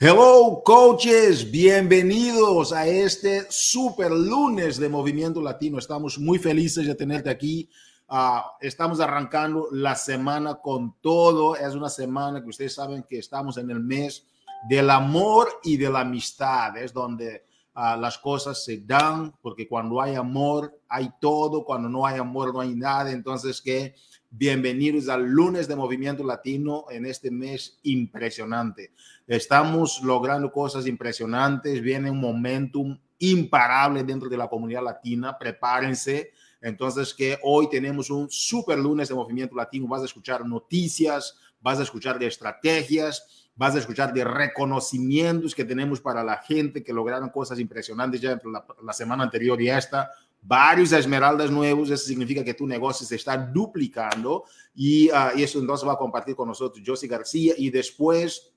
Hello, coaches, bienvenidos a este super lunes de Movimiento Latino. Estamos muy felices de tenerte aquí. Uh, estamos arrancando la semana con todo. Es una semana que ustedes saben que estamos en el mes del amor y de la amistad. Es donde uh, las cosas se dan, porque cuando hay amor hay todo, cuando no hay amor no hay nada. Entonces, que bienvenidos al lunes de Movimiento Latino en este mes impresionante. Estamos logrando cosas impresionantes, viene un momentum imparable dentro de la comunidad latina, prepárense. Entonces, que hoy tenemos un super lunes de Movimiento Latino, vas a escuchar noticias, vas a escuchar de estrategias, vas a escuchar de reconocimientos que tenemos para la gente que lograron cosas impresionantes ya entre la, la semana anterior y esta, varios esmeraldas nuevos, eso significa que tu negocio se está duplicando y, uh, y eso entonces va a compartir con nosotros Josie García. Y después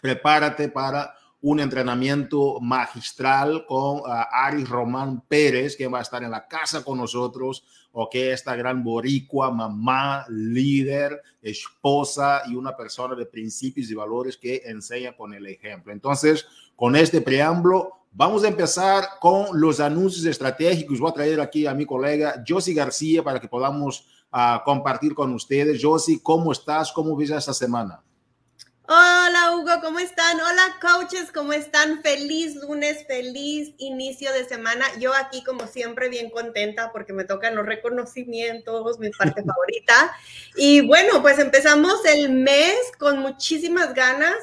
prepárate para un entrenamiento magistral con uh, Aris Román Pérez, que va a estar en la casa con nosotros, o que esta gran boricua, mamá, líder, esposa y una persona de principios y valores que enseña con el ejemplo. Entonces, con este preámbulo, vamos a empezar con los anuncios estratégicos. Voy a traer aquí a mi colega Josie García para que podamos uh, compartir con ustedes. Josie, ¿cómo estás? ¿Cómo ves esta semana? Hola Hugo, ¿cómo están? Hola coaches, ¿cómo están? Feliz lunes, feliz inicio de semana. Yo aquí como siempre bien contenta porque me tocan los reconocimientos, mi parte favorita. Y bueno, pues empezamos el mes con muchísimas ganas.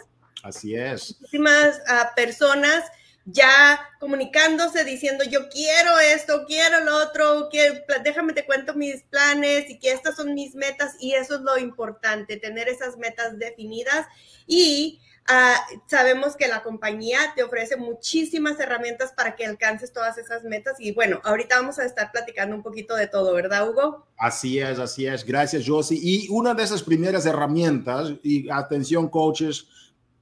Así es. Muchísimas uh, personas ya comunicándose, diciendo yo quiero esto, quiero lo otro, quiero, déjame te cuento mis planes y que estas son mis metas y eso es lo importante, tener esas metas definidas y uh, sabemos que la compañía te ofrece muchísimas herramientas para que alcances todas esas metas y bueno, ahorita vamos a estar platicando un poquito de todo, ¿verdad Hugo? Así es, así es, gracias Josie. Y una de esas primeras herramientas, y atención coaches,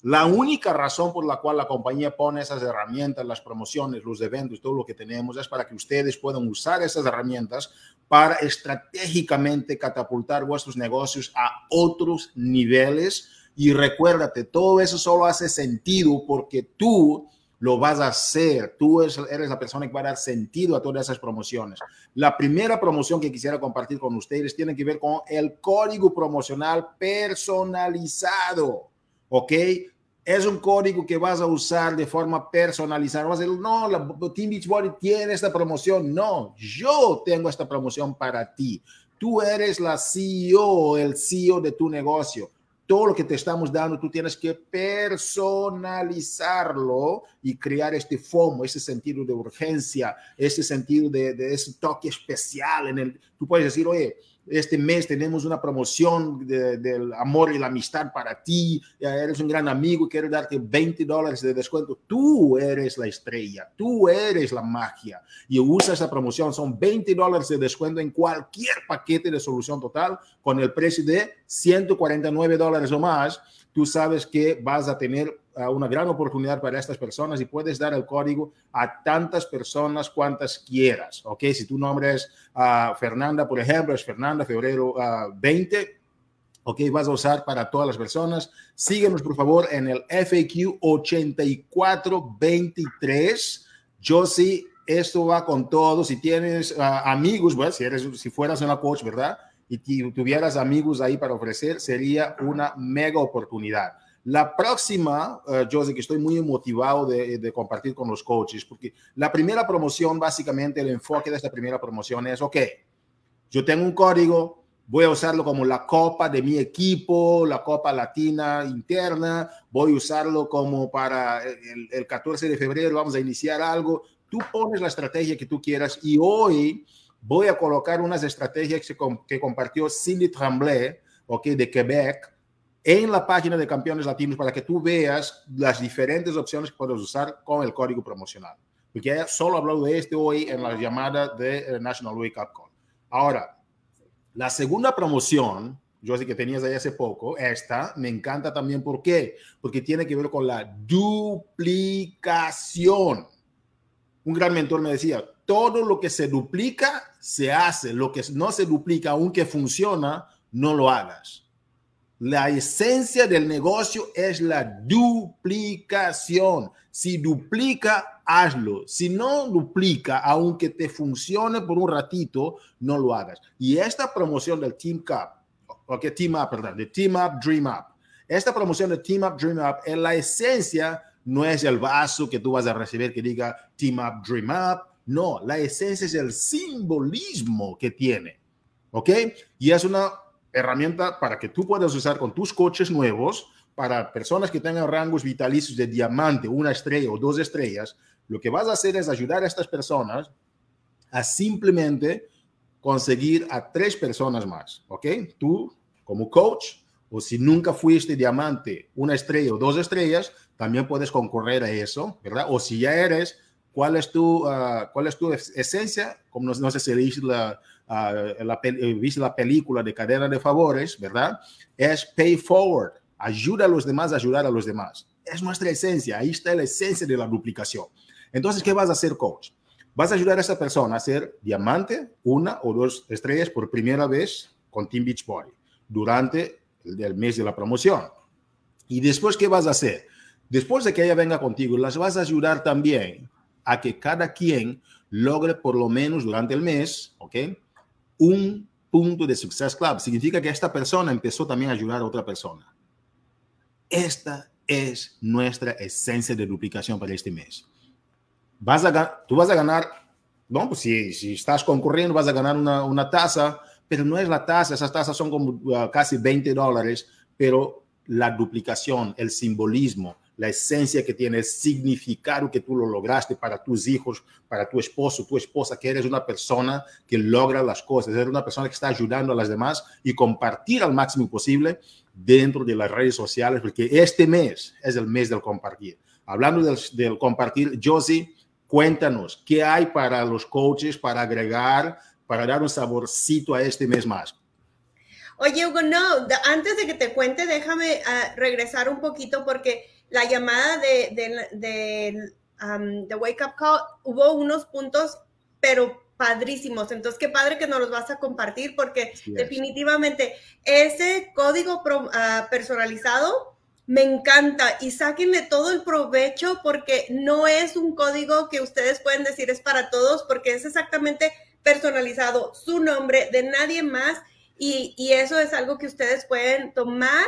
la única razón por la cual la compañía pone esas herramientas, las promociones, los eventos, todo lo que tenemos, es para que ustedes puedan usar esas herramientas para estratégicamente catapultar vuestros negocios a otros niveles. Y recuérdate, todo eso solo hace sentido porque tú lo vas a hacer. Tú eres la persona que va a dar sentido a todas esas promociones. La primera promoción que quisiera compartir con ustedes tiene que ver con el código promocional personalizado. ¿Ok? Es un código que vas a usar de forma personalizada. Vas a decir, no, la Team Beachbody tiene esta promoción. No, yo tengo esta promoción para ti. Tú eres la CEO, el CEO de tu negocio. Todo lo que te estamos dando, tú tienes que personalizarlo y crear este FOMO, ese sentido de urgencia, ese sentido de, de ese toque especial. En el, tú puedes decir, oye, este mes tenemos una promoción del de amor y la amistad para ti, eres un gran amigo, quiero darte 20 dólares de descuento. Tú eres la estrella, tú eres la magia y usa esa promoción. Son 20 dólares de descuento en cualquier paquete de solución total con el precio de 149 dólares o más. Tú sabes que vas a tener una gran oportunidad para estas personas y puedes dar el código a tantas personas cuantas quieras, ¿ok? Si tu nombre es uh, Fernanda, por ejemplo, es Fernanda Febrero uh, 20, ¿ok? Vas a usar para todas las personas. Síguenos, por favor, en el FAQ 8423. Yo sí, esto va con todo. Si tienes amigos, bueno, si, eres, si fueras una coach, ¿verdad? Y tuvieras amigos ahí para ofrecer, sería una mega oportunidad. La próxima, uh, José, que estoy muy motivado de, de, compartir con los coaches, porque la primera promoción, básicamente el enfoque de esta primera promoción es, ok, yo tengo un código, voy a usarlo como la copa de mi equipo, la copa latina interna, voy a usarlo como para el, el 14 de febrero, vamos a iniciar algo. Tú pones la estrategia que tú quieras y hoy voy a colocar unas estrategias que, que compartió Cindy Tremblay, ok, de Quebec, en la página de Campeones Latinos para que tú veas las diferentes opciones que puedes usar con el código promocional. Porque ella solo habló de este hoy en la llamada de eh, National Wake Up Call. Ahora, la segunda promoción, yo sé que tenías ahí hace poco, esta me encanta también. ¿Por qué? Porque tiene que ver con la duplicación. Un gran mentor me decía, todo lo que se duplica, se hace. Lo que no se duplica, aunque funciona, no lo hagas La esencia del negocio es la duplicación. Si duplica, hazlo. Si no duplica, aunque te funcione por un ratito, no lo hagas. Y esta promoción del Team Cup, ok, Team Up, perdón, de Team Up, Dream Up. Esta promoción de Team Up, Dream Up, en la esencia no es el vaso que tú vas a recibir que diga Team Up, Dream Up. No, la esencia es el simbolismo que tiene. ¿Ok? Y es una herramienta para que tú puedas usar con tus coches nuevos para personas que tengan rangos vitalicios de diamante, una estrella o dos estrellas, lo que vas a hacer es ayudar a estas personas a simplemente conseguir a tres personas más, ¿ok? Tú como coach, o si nunca fuiste diamante, una estrella o dos estrellas, también puedes concurrir a eso, ¿verdad? O si ya eres, ¿cuál es tu, uh, cuál es tu esencia? Como no, no sé si leíste la, uh, la, viste la película de cadena de favores, ¿verdad? Es pay forward ayuda a los demás a ayudar a los demás. Es nuestra esencia, ahí está la esencia de la duplicación. Entonces, ¿qué vas a hacer, coach? Vas a ayudar a esa persona a ser diamante, una o dos estrellas por primera vez con Team Beachbody durante el, mes de la promoción. Y después, ¿qué vas a hacer? Después de que ella venga contigo, las vas a ayudar también a que cada quien logre por lo menos durante el mes, ¿ok? Un punto de Success Club. Significa que esta persona empezó también a ayudar a otra persona. Esta es nuestra esencia de duplicación para este mes. Vas a, tú vas a ganar, no, pues si, si estás concurriendo vas a ganar una, una tasa, pero no es la tasa, esas tasas son como uh, casi 20 dólares, pero la duplicación, el simbolismo, la esencia que tiene, el significado que tú lo lograste para tus hijos, para tu esposo, tu esposa, que eres una persona que logra las cosas, eres una persona que está ayudando a las demás y compartir al máximo posible dentro de las redes sociales, porque este mes es el mes del compartir. Hablando del, compartir, Josie, cuéntanos, ¿qué hay para los coaches para agregar, para dar un saborcito a este mes más? Oye, Hugo, no, antes de que te cuente, déjame uh, regresar un poquito porque la llamada de, de, de, um, de, Wake Up Call hubo unos puntos, pero padrísimos. Entonces, qué padre que nos los vas a compartir porque definitivamente ese código uh, personalizado me encanta y sáquenle todo el provecho porque no es un código que ustedes pueden decir es para todos porque es exactamente personalizado su nombre de nadie más y, y eso es algo que ustedes pueden tomar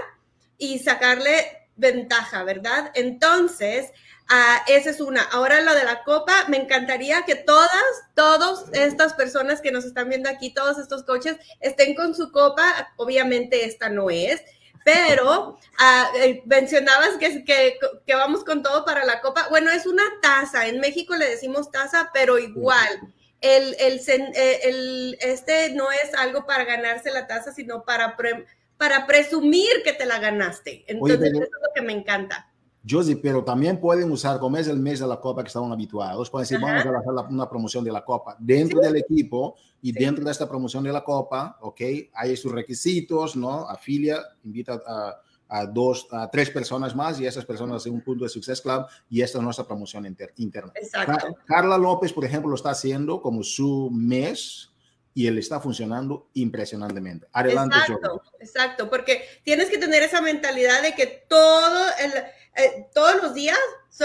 y sacarle ventaja, ¿verdad? Entonces, uh, esa es una. Ahora lo de la copa, me encantaría que todas, todas estas personas que nos están viendo aquí, todos estos coches, estén con su copa. Obviamente esta no es, pero uh, mencionabas que, que, que, vamos con todo para la copa. Bueno, es una taza. En México le decimos taza, pero igual. El, el, eh, el, este no es algo para ganarse la taza, sino para para presumir que te la ganaste. Entonces, eso es lo que me encanta. Josie, pero también pueden usar, como es el mes de la Copa que estaban habituados, pueden decir, vamos a hacer una promoción de la Copa dentro del equipo y dentro de esta promoción de la Copa, ¿ok? Hay sus requisitos, ¿no? Afilia, invita a, a, dos, a tres personas más y esas personas hacen un punto de Success Club y esta es nuestra promoción interna. Exacto. Carla López, por ejemplo, lo está haciendo como su mes y él está funcionando impresionantemente. Adelante, Exacto, exacto, porque tienes que tener esa mentalidad de que todo el, eh, todos los días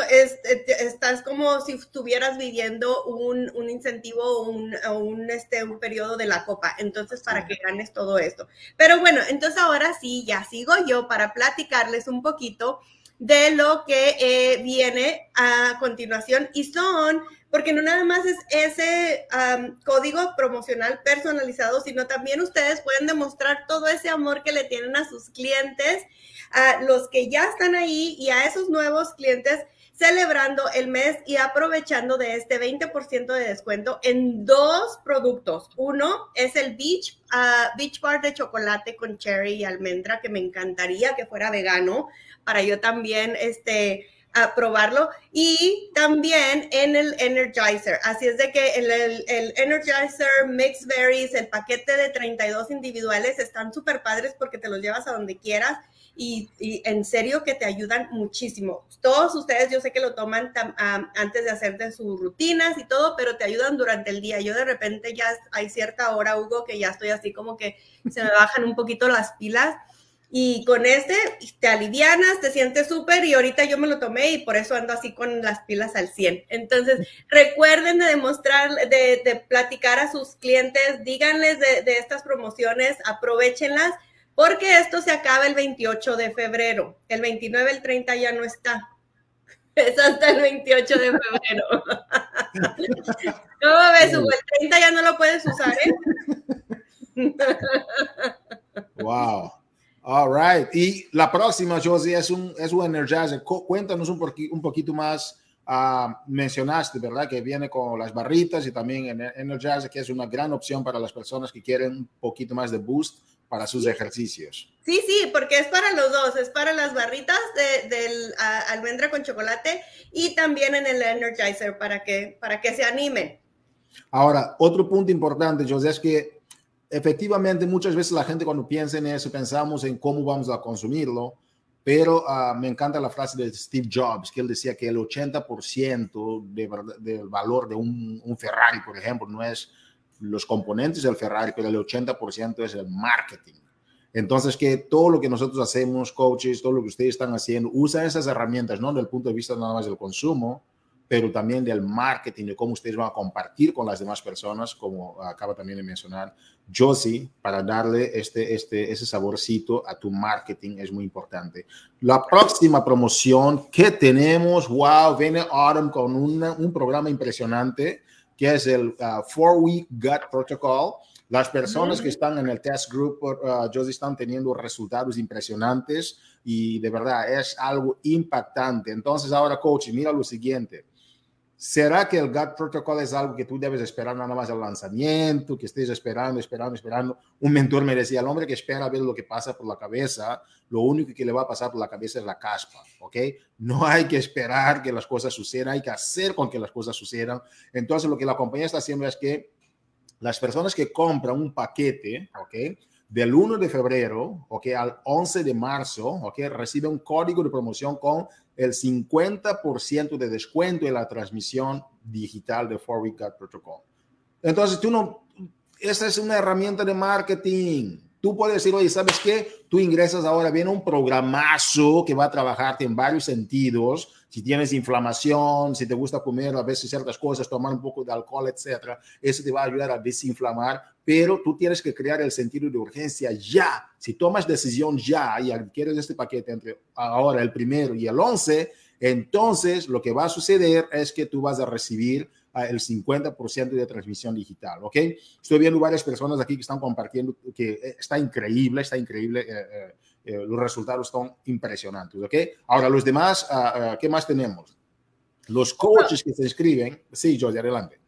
eh, estás como si estuvieras viviendo un, un incentivo un, un, este, un periodo de la copa, entonces para que ganes todo esto. Pero bueno, entonces ahora sí, ya sigo yo para platicarles un poquito de lo que eh, viene a continuación y son porque no nada más es ese código promocional personalizado, sino también ustedes pueden demostrar todo ese amor que le tienen a sus clientes, a los que ya están ahí y a esos nuevos clientes celebrando el mes y aprovechando de este 20% de descuento en dos productos. Uno es el Beach, uh, Beach Bar de chocolate con cherry y almendra, que me encantaría que fuera vegano para yo también, este, a probarlo y también en el Energizer. Así es de que el, el, Energizer Mixed Berries, el paquete de 32 individuales están súper padres porque te los llevas a donde quieras y, en serio que te ayudan muchísimo. Todos ustedes yo sé que lo toman antes de hacer de sus rutinas y todo, pero te ayudan durante el día. Yo de repente ya hay cierta hora, Hugo, que ya estoy así como que se me bajan un poquito las pilas Y con este te alivianas, te sientes súper y ahorita yo me lo tomé y por eso ando así con las pilas al 100. Entonces, recuerden de demostrar, de, platicar a sus clientes, díganles de, de estas promociones, aprovechenlas porque esto se acaba el 28 de febrero. El 29, el 30 ya no está. Es hasta el 28 de febrero. ¿Cómo ves, Hugo? El 30 ya no lo puedes usar, ¿eh? wow. All right. Y la próxima, Josie, es un, es un Energizer. Cuéntanos un, un poquito más. Uh, mencionaste, ¿verdad? Que viene con las barritas y también Energizer, que es una gran opción para las personas que quieren un poquito más de boost para sus ejercicios. Sí, sí, porque es para los dos, es para las barritas de, del almendra con chocolate y también en el Energizer para que, para que se animen. Ahora, otro punto importante, José, es que efectivamente muchas veces la gente cuando piensa en eso, pensamos en cómo vamos a consumirlo, pero uh, me encanta la frase de Steve Jobs, que él decía que el 80% de, del valor de un, un Ferrari, por ejemplo, no es los componentes del Ferrari, pero el 80% es el marketing. Entonces, que todo lo que nosotros hacemos, coaches, todo lo que ustedes están haciendo, usa esas herramientas, no desde el punto de vista nada más del consumo, pero también del marketing, de cómo ustedes van a compartir con las demás personas, como acaba también de mencionar Josie, para darle este, este, ese saborcito a tu marketing es muy importante. La próxima promoción que tenemos, wow, viene Autumn con un programa impresionante que es el uh, Four Week Gut Protocol. Las personas que están en el test group, uh, están teniendo resultados impresionantes y de verdad es algo impactante. Entonces ahora, coach, mira lo siguiente. ¿Será que el GUT Protocol es algo que tú debes esperar nada más al lanzamiento, que estés esperando, esperando, esperando? Un mentor me decía, el hombre que espera ver lo que pasa por la cabeza, lo único que le va a pasar por la cabeza es la caspa, ¿ok? No hay que esperar que las cosas sucedan, hay que hacer con que las cosas sucedan. Entonces, lo que la compañía está haciendo es que las personas que compran un paquete, ¿ok? Del 1 de febrero, ¿ok? Al 11 de marzo, ¿ok? Recibe un código de promoción con el 50% de descuento en la transmisión digital de Four Week Protocol. Entonces, tú no, esa es una herramienta de marketing. Tú puedes decir, oye, ¿sabes qué? Tú ingresas ahora, viene un programazo que va a trabajarte en varios sentidos. Si tienes inflamación, si te gusta comer a veces ciertas cosas, tomar un poco de alcohol, etcétera, eso te va a ayudar a desinflamar, pero tú tienes que crear el sentido de urgencia ya. Si tomas decisión ya y adquieres este paquete entre ahora el primero y el 11, entonces lo que va a suceder es que tú vas a recibir el 50% de transmisión digital, ¿ok? Estoy viendo varias personas aquí que están compartiendo que eh, está increíble, está increíble, eh, eh, los resultados son impresionantes, ¿ok? Ahora, los demás, ah, ah, ¿qué más tenemos? Los coaches que se inscriben, sí, Jorge, adelante.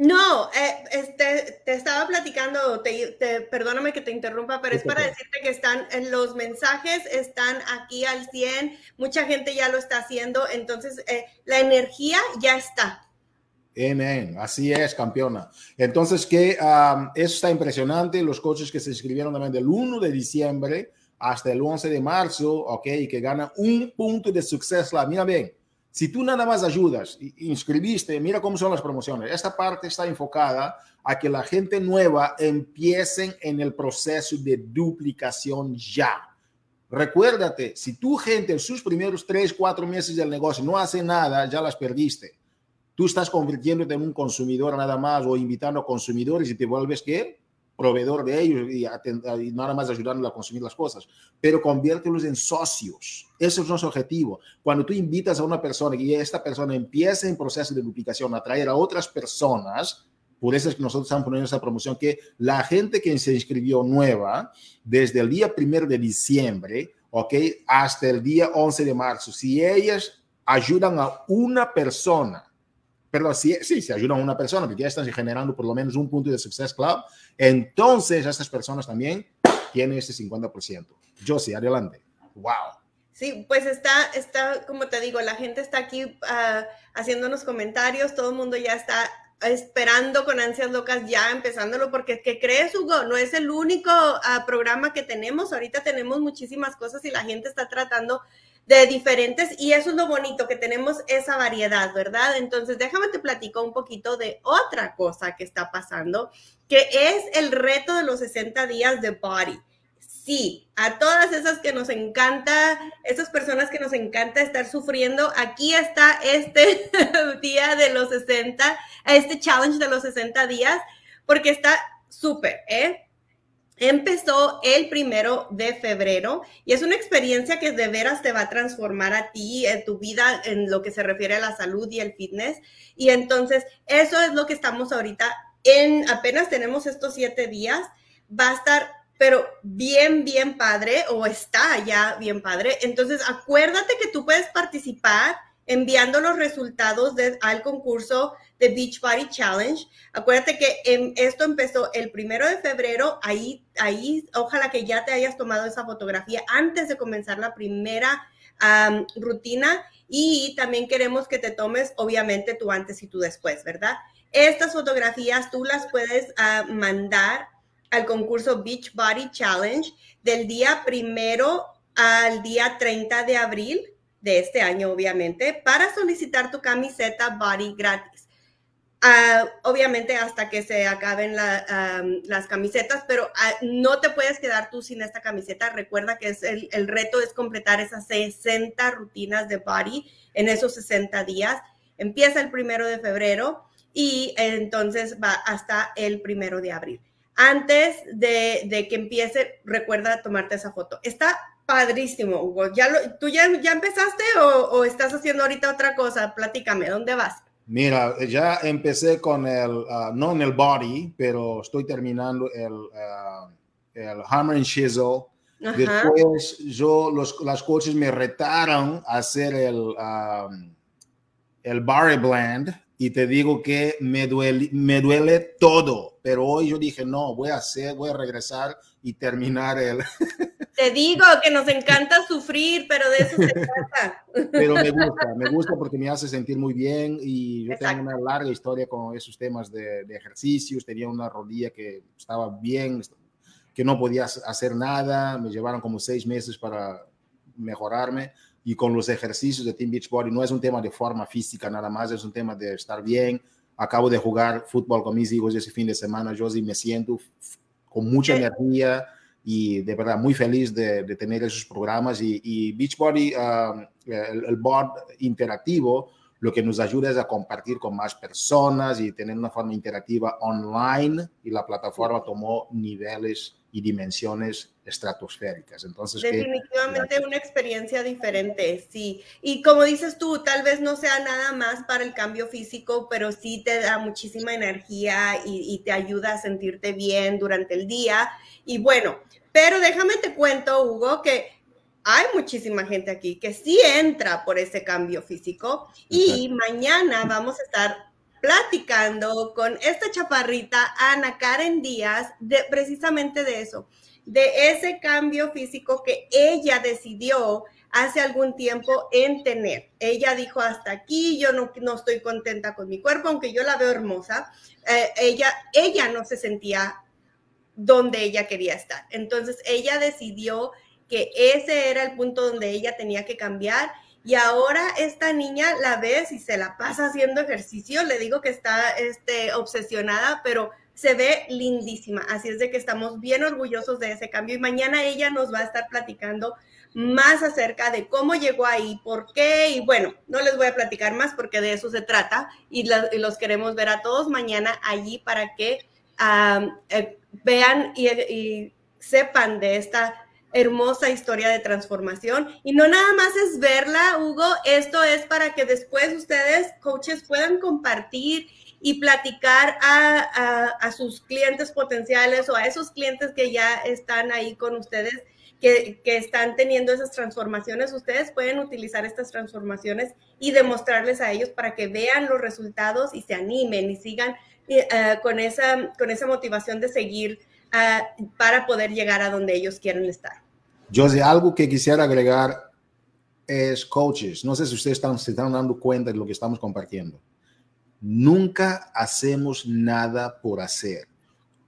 No, este, te estaba platicando, te, perdóname que te interrumpa, pero es para decirte que están, los mensajes están aquí al 100, mucha gente ya lo está haciendo, entonces la energía ya está, Amén. Así es, campeona. Entonces, que eso está impresionante. Los coaches que se inscribieron también del 1 de diciembre hasta el 11 de marzo, ok, y que ganan un punto de suceso. Mira bien, si tú nada más ayudas, inscribiste, mira cómo son las promociones. Esta parte está enfocada a que la gente nueva empiecen en el proceso de duplicación ya. Recuérdate, si tu gente en sus primeros tres, cuatro meses del negocio no hace nada, ya las perdiste tú estás convirtiéndote en un consumidor nada más o invitando a consumidores y te vuelves que proveedor de ellos y, nada más ayudándolos a consumir las cosas, pero conviértelos en socios. Ese es nuestro objetivo. Cuando tú invitas a una persona y esta persona empieza en proceso de duplicación, a a otras personas, por eso es que nosotros estamos poniendo esa promoción, que la gente que se inscribió nueva, desde el día primero de diciembre, ¿ok? Hasta el día 11 de marzo, si ellas ayudan a una persona perdón, sí, sí, se ayudan a una persona, porque ya están generando por lo menos un punto de Success Club, entonces estas personas también tienen ese 50%. Yo sí, adelante. Wow. Sí, pues está, está, como te digo, la gente está aquí uh, haciéndonos comentarios, todo el mundo ya está esperando con ansias locas ya empezándolo, porque ¿qué crees, Hugo? No es el único uh, programa que tenemos, ahorita tenemos muchísimas cosas y la gente está tratando de diferentes y eso es lo bonito, que tenemos esa variedad, ¿verdad? Entonces, déjame te platico un poquito de otra cosa que está pasando, que es el reto de los 60 días de Body. Sí, a todas esas que nos encanta, esas personas que nos encanta estar sufriendo, aquí está este día de los 60, este challenge de los 60 días, porque está súper, ¿eh? Empezó el primero de febrero y es una experiencia que de veras te va a transformar a ti, en tu vida, en lo que se refiere a la salud y el fitness. Y entonces, eso es lo que estamos ahorita en, apenas tenemos estos siete días, va a estar pero bien, bien padre o está ya bien padre. Entonces, acuérdate que tú puedes participar enviando los resultados al concurso de Beachbody Challenge. Acuérdate que esto empezó el primero de febrero. Ahí, ahí, ojalá que ya te hayas tomado esa fotografía antes de comenzar la primera rutina. Y también queremos que te tomes, obviamente, tu antes y tu después, ¿verdad? Estas fotografías tú las puedes ah, mandar al concurso Beach Body Challenge del día primero al día 30 de abril de este año, obviamente, para solicitar tu camiseta Body gratis. Ah, obviamente hasta que se acaben las camisetas, pero ah, no te puedes quedar tú sin esta camiseta. Recuerda que es el, reto es completar esas 60 rutinas de body en esos 60 días. Empieza el primero de febrero y entonces va hasta el primero de abril antes de, que empiece, recuerda tomarte esa foto. Está padrísimo, Hugo. ¿Ya ¿Tú ya, ya empezaste o, estás haciendo ahorita otra cosa? Platícame, ¿dónde vas? Mira, ya empecé con el, ah, no en el body, pero estoy terminando el, uh, el hammer and chisel. Después, yo, los, las coaches me retaron a hacer el, um, el Barry Blend y te digo que me duele, me duele todo, pero hoy yo dije, no, voy a hacer, voy a regresar y terminar el... Te digo que nos encanta sufrir, pero de eso se trata. Pero me gusta, me gusta porque me hace sentir muy bien y yo tengo una larga historia con esos temas de, de ejercicios, tenía una rodilla que estaba bien, que no podía hacer nada, me llevaron como seis meses para mejorarme y con los ejercicios de Team Beachbody no es un tema de forma física nada más, es un tema de estar bien. Acabo de jugar fútbol con mis hijos ese fin de semana, yo sí me siento con mucha energía y de verdad muy feliz de, de tener esos programas y, y Beachbody, um, el, el board interactivo, lo que nos ayuda es a compartir con más personas y tener una forma interactiva online y la plataforma tomó niveles y dimensiones estratosféricas. Entonces, definitivamente una experiencia diferente, sí. Y como dices tú, tal vez no sea nada más para el cambio físico, pero sí te da muchísima energía y, te ayuda a sentirte bien durante el día. Y bueno, pero déjame te cuento, Hugo, que hay muchísima gente aquí que sí entra por ese cambio físico y mañana vamos a estar platicando con esta chaparrita, Ana Karen Díaz, de, precisamente de eso, de ese cambio físico que ella decidió hace algún tiempo en tener. Ella dijo, hasta aquí, yo no, no estoy contenta con mi cuerpo, aunque yo la veo hermosa, eh, ella, ella no se sentía donde ella quería estar. Entonces, ella decidió que ese era el punto donde ella tenía que cambiar y ahora esta niña la ves y se la pasa haciendo ejercicio. Le digo que está este, obsesionada, pero se ve lindísima. Así es de que estamos bien orgullosos de ese cambio. Y mañana ella nos va a estar platicando más acerca de cómo llegó ahí, por qué. Y bueno, no les voy a platicar más porque de eso se trata. Y, los queremos ver a todos mañana allí para que eh, vean y sepan de esta hermosa historia de transformación. Y no nada más es verla, Hugo, esto es para que después ustedes, coaches, puedan compartir y platicar a, sus clientes potenciales o a esos clientes que ya están ahí con ustedes, que, que, están teniendo esas transformaciones. Ustedes pueden utilizar estas transformaciones y demostrarles a ellos para que vean los resultados y se animen y sigan eh, con, esa, con esa motivación de seguir para poder llegar a donde ellos quieren estar. José, algo que quisiera agregar es coaches. No sé si ustedes están, se están dando cuenta de lo que estamos compartiendo. Nunca hacemos nada por hacer.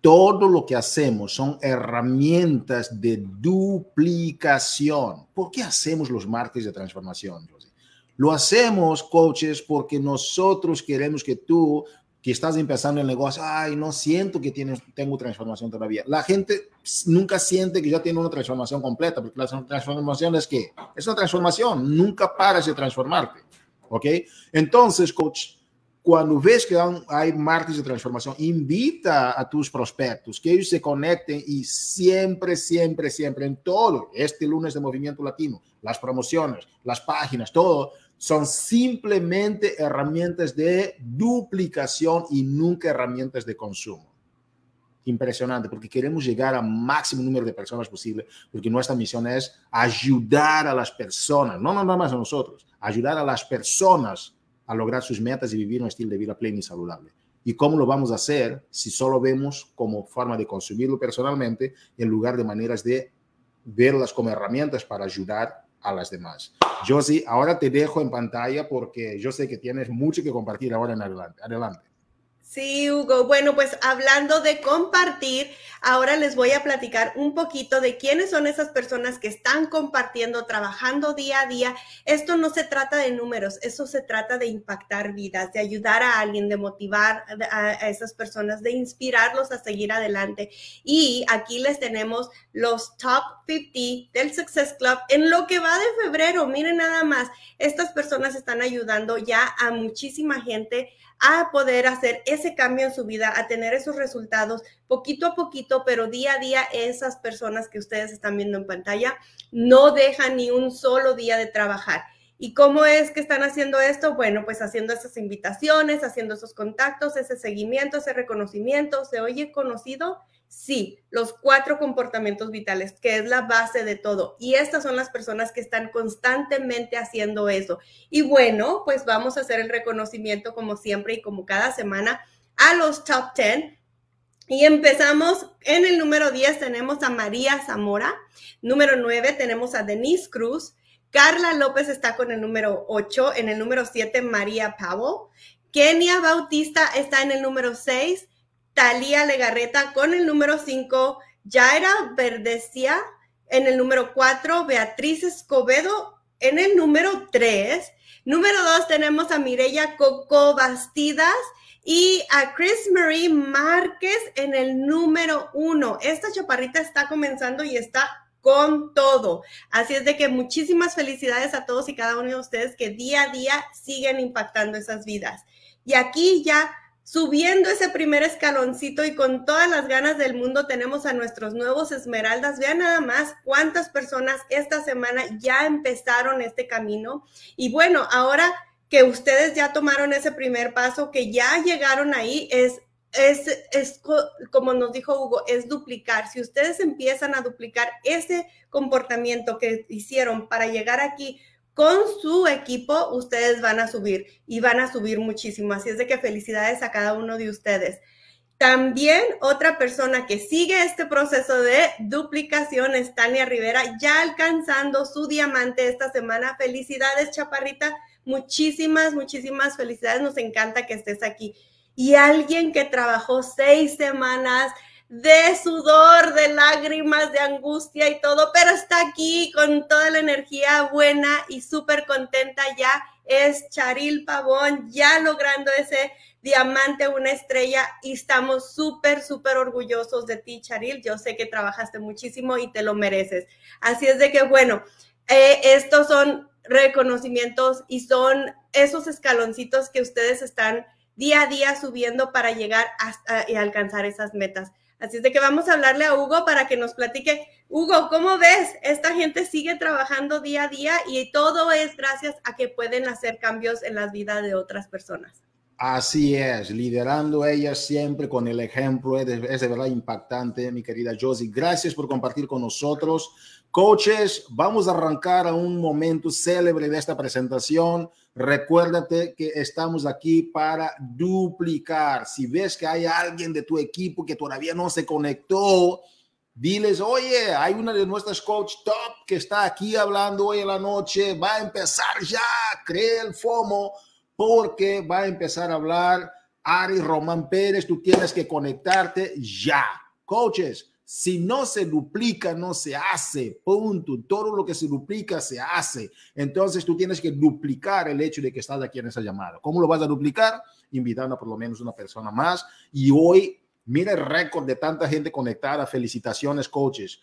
Todo lo que hacemos son herramientas de duplicación. ¿Por qué hacemos los martes de transformación, José? Lo hacemos, coaches, porque nosotros queremos que tú que estás empezando el negocio, ay, no siento que tienes, tengo transformación todavía. La gente nunca siente que ya tiene una transformación completa, porque la transformación es que es una transformación, nunca paras de transformarte, ¿ok? Entonces, coach, cuando ves que hay marcas de transformación, invita a tus prospectos que ellos se conecten y siempre, siempre, siempre en todo, este lunes de Movimiento Latino, las promociones, las páginas, todo, son simplemente herramientas de duplicación y nunca herramientas de consumo. Impresionante, porque queremos llegar al máximo número de personas posible, porque nuestra misión es ayudar a las personas, no nada más a nosotros, ayudar a las personas a lograr sus metas y vivir un estilo de vida pleno y saludable. ¿Y cómo lo vamos a hacer si solo vemos como forma de consumirlo personalmente en lugar de maneras de verlas como herramientas para ayudar a las demás. Josie, ahora te dejo en pantalla porque yo sé que tienes mucho que compartir ahora en adelante. Adelante. Sí, Hugo. Bueno, pues hablando de compartir, ahora les voy a platicar un poquito de quiénes son esas personas que están compartiendo, trabajando día a día. Esto no se trata de números, eso se trata de impactar vidas, de ayudar a alguien, de motivar a, esas personas, de inspirarlos a seguir adelante. Y aquí les tenemos los top 50 del Success Club en lo que va de febrero. Miren nada más, estas personas están ayudando ya a muchísima gente a poder hacer ese cambio en su vida, a tener esos resultados poquito a poquito, pero día a día esas personas que ustedes están viendo en pantalla no dejan ni un solo día de trabajar. ¿Y cómo es que están haciendo esto? Bueno, pues haciendo esas invitaciones, haciendo esos contactos, ese seguimiento, ese reconocimiento. ¿Se oye conocido? Sí, los cuatro comportamientos vitales, que es la base de todo. Y estas son las personas que están constantemente haciendo eso. Y bueno, pues vamos a hacer el reconocimiento como siempre y como cada semana a los top 10. Y empezamos en el número 10 tenemos a María Zamora, número 9 tenemos a Denise Cruz, Carla López está con el número 8, en el número 7 María Powell, Kenia Bautista está en el número 6, Talía Legarreta con el número 5, Yaira Verdecia en el número 4, Beatriz Escobedo en el número 3. Número 2 tenemos a Mireya Coco Bastidas y a Chris Marie Márquez en el número 1. Esta chaparrita está comenzando y está con todo. Así es de que muchísimas felicidades a todos y cada uno de ustedes que día a día siguen impactando esas vidas. Y aquí ya subiendo ese primer escaloncito y con todas las ganas del mundo tenemos a nuestros nuevos esmeraldas. Vean nada más cuántas personas esta semana ya empezaron este camino. Y bueno, ahora que ustedes ya tomaron ese primer paso, que ya llegaron ahí, es, es, es como nos dijo Hugo, es duplicar. Si ustedes empiezan a duplicar ese comportamiento que hicieron para llegar aquí, con su equipo ustedes van a subir y van a subir muchísimo. Así es de que felicidades a cada uno de ustedes. También otra persona que sigue este proceso de duplicación es Tania Rivera, ya alcanzando su diamante esta semana. Felicidades, Chaparrita. Muchísimas, muchísimas felicidades. Nos encanta que estés aquí. Y alguien que trabajó seis semanas, de sudor, de lágrimas, de angustia y todo, pero está aquí con toda la energía buena y súper contenta ya. Es Charil Pavón, ya logrando ese diamante, una estrella, y estamos súper, súper orgullosos de ti, Charil. Yo sé que trabajaste muchísimo y te lo mereces. Así es de que, bueno, eh, estos son reconocimientos y son esos escaloncitos que ustedes están día a día subiendo para llegar hasta y alcanzar esas metas. Así es de que vamos a hablarle a Hugo para que nos platique. Hugo, ¿cómo ves? Esta gente sigue trabajando día a día y todo es gracias a que pueden hacer cambios en las vidas de otras personas. Así es, liderando ella siempre con el ejemplo, es de, verdad impactante, mi querida Josie. Gracias por compartir con nosotros. Coaches, vamos a arrancar a un momento célebre de esta presentación. Recuérdate que estamos aquí para duplicar. Si ves que hay alguien de tu equipo que todavía no se conectó, diles, oye, hay una de nuestras coach top que está aquí hablando hoy en la noche, va a empezar ya, cree el FOMO, porque va a empezar a hablar Ari Román Pérez, tú tienes que conectarte ya. Coaches, Si no se duplica, no se hace. Punto. Todo lo que se duplica, se hace. Entonces tú tienes que duplicar el hecho de que estás aquí en esa llamada. ¿Cómo lo vas a duplicar? Invitando a por lo menos una persona más. Y hoy, mira el récord de tanta gente conectada. Felicitaciones, coaches.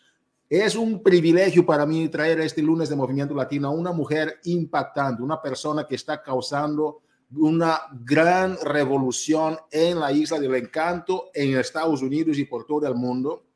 Es un privilegio para mí traer este lunes de Movimiento Latino a una mujer impactante, una persona que está causando una gran revolución en la isla del encanto, en Estados Unidos y por todo el mundo.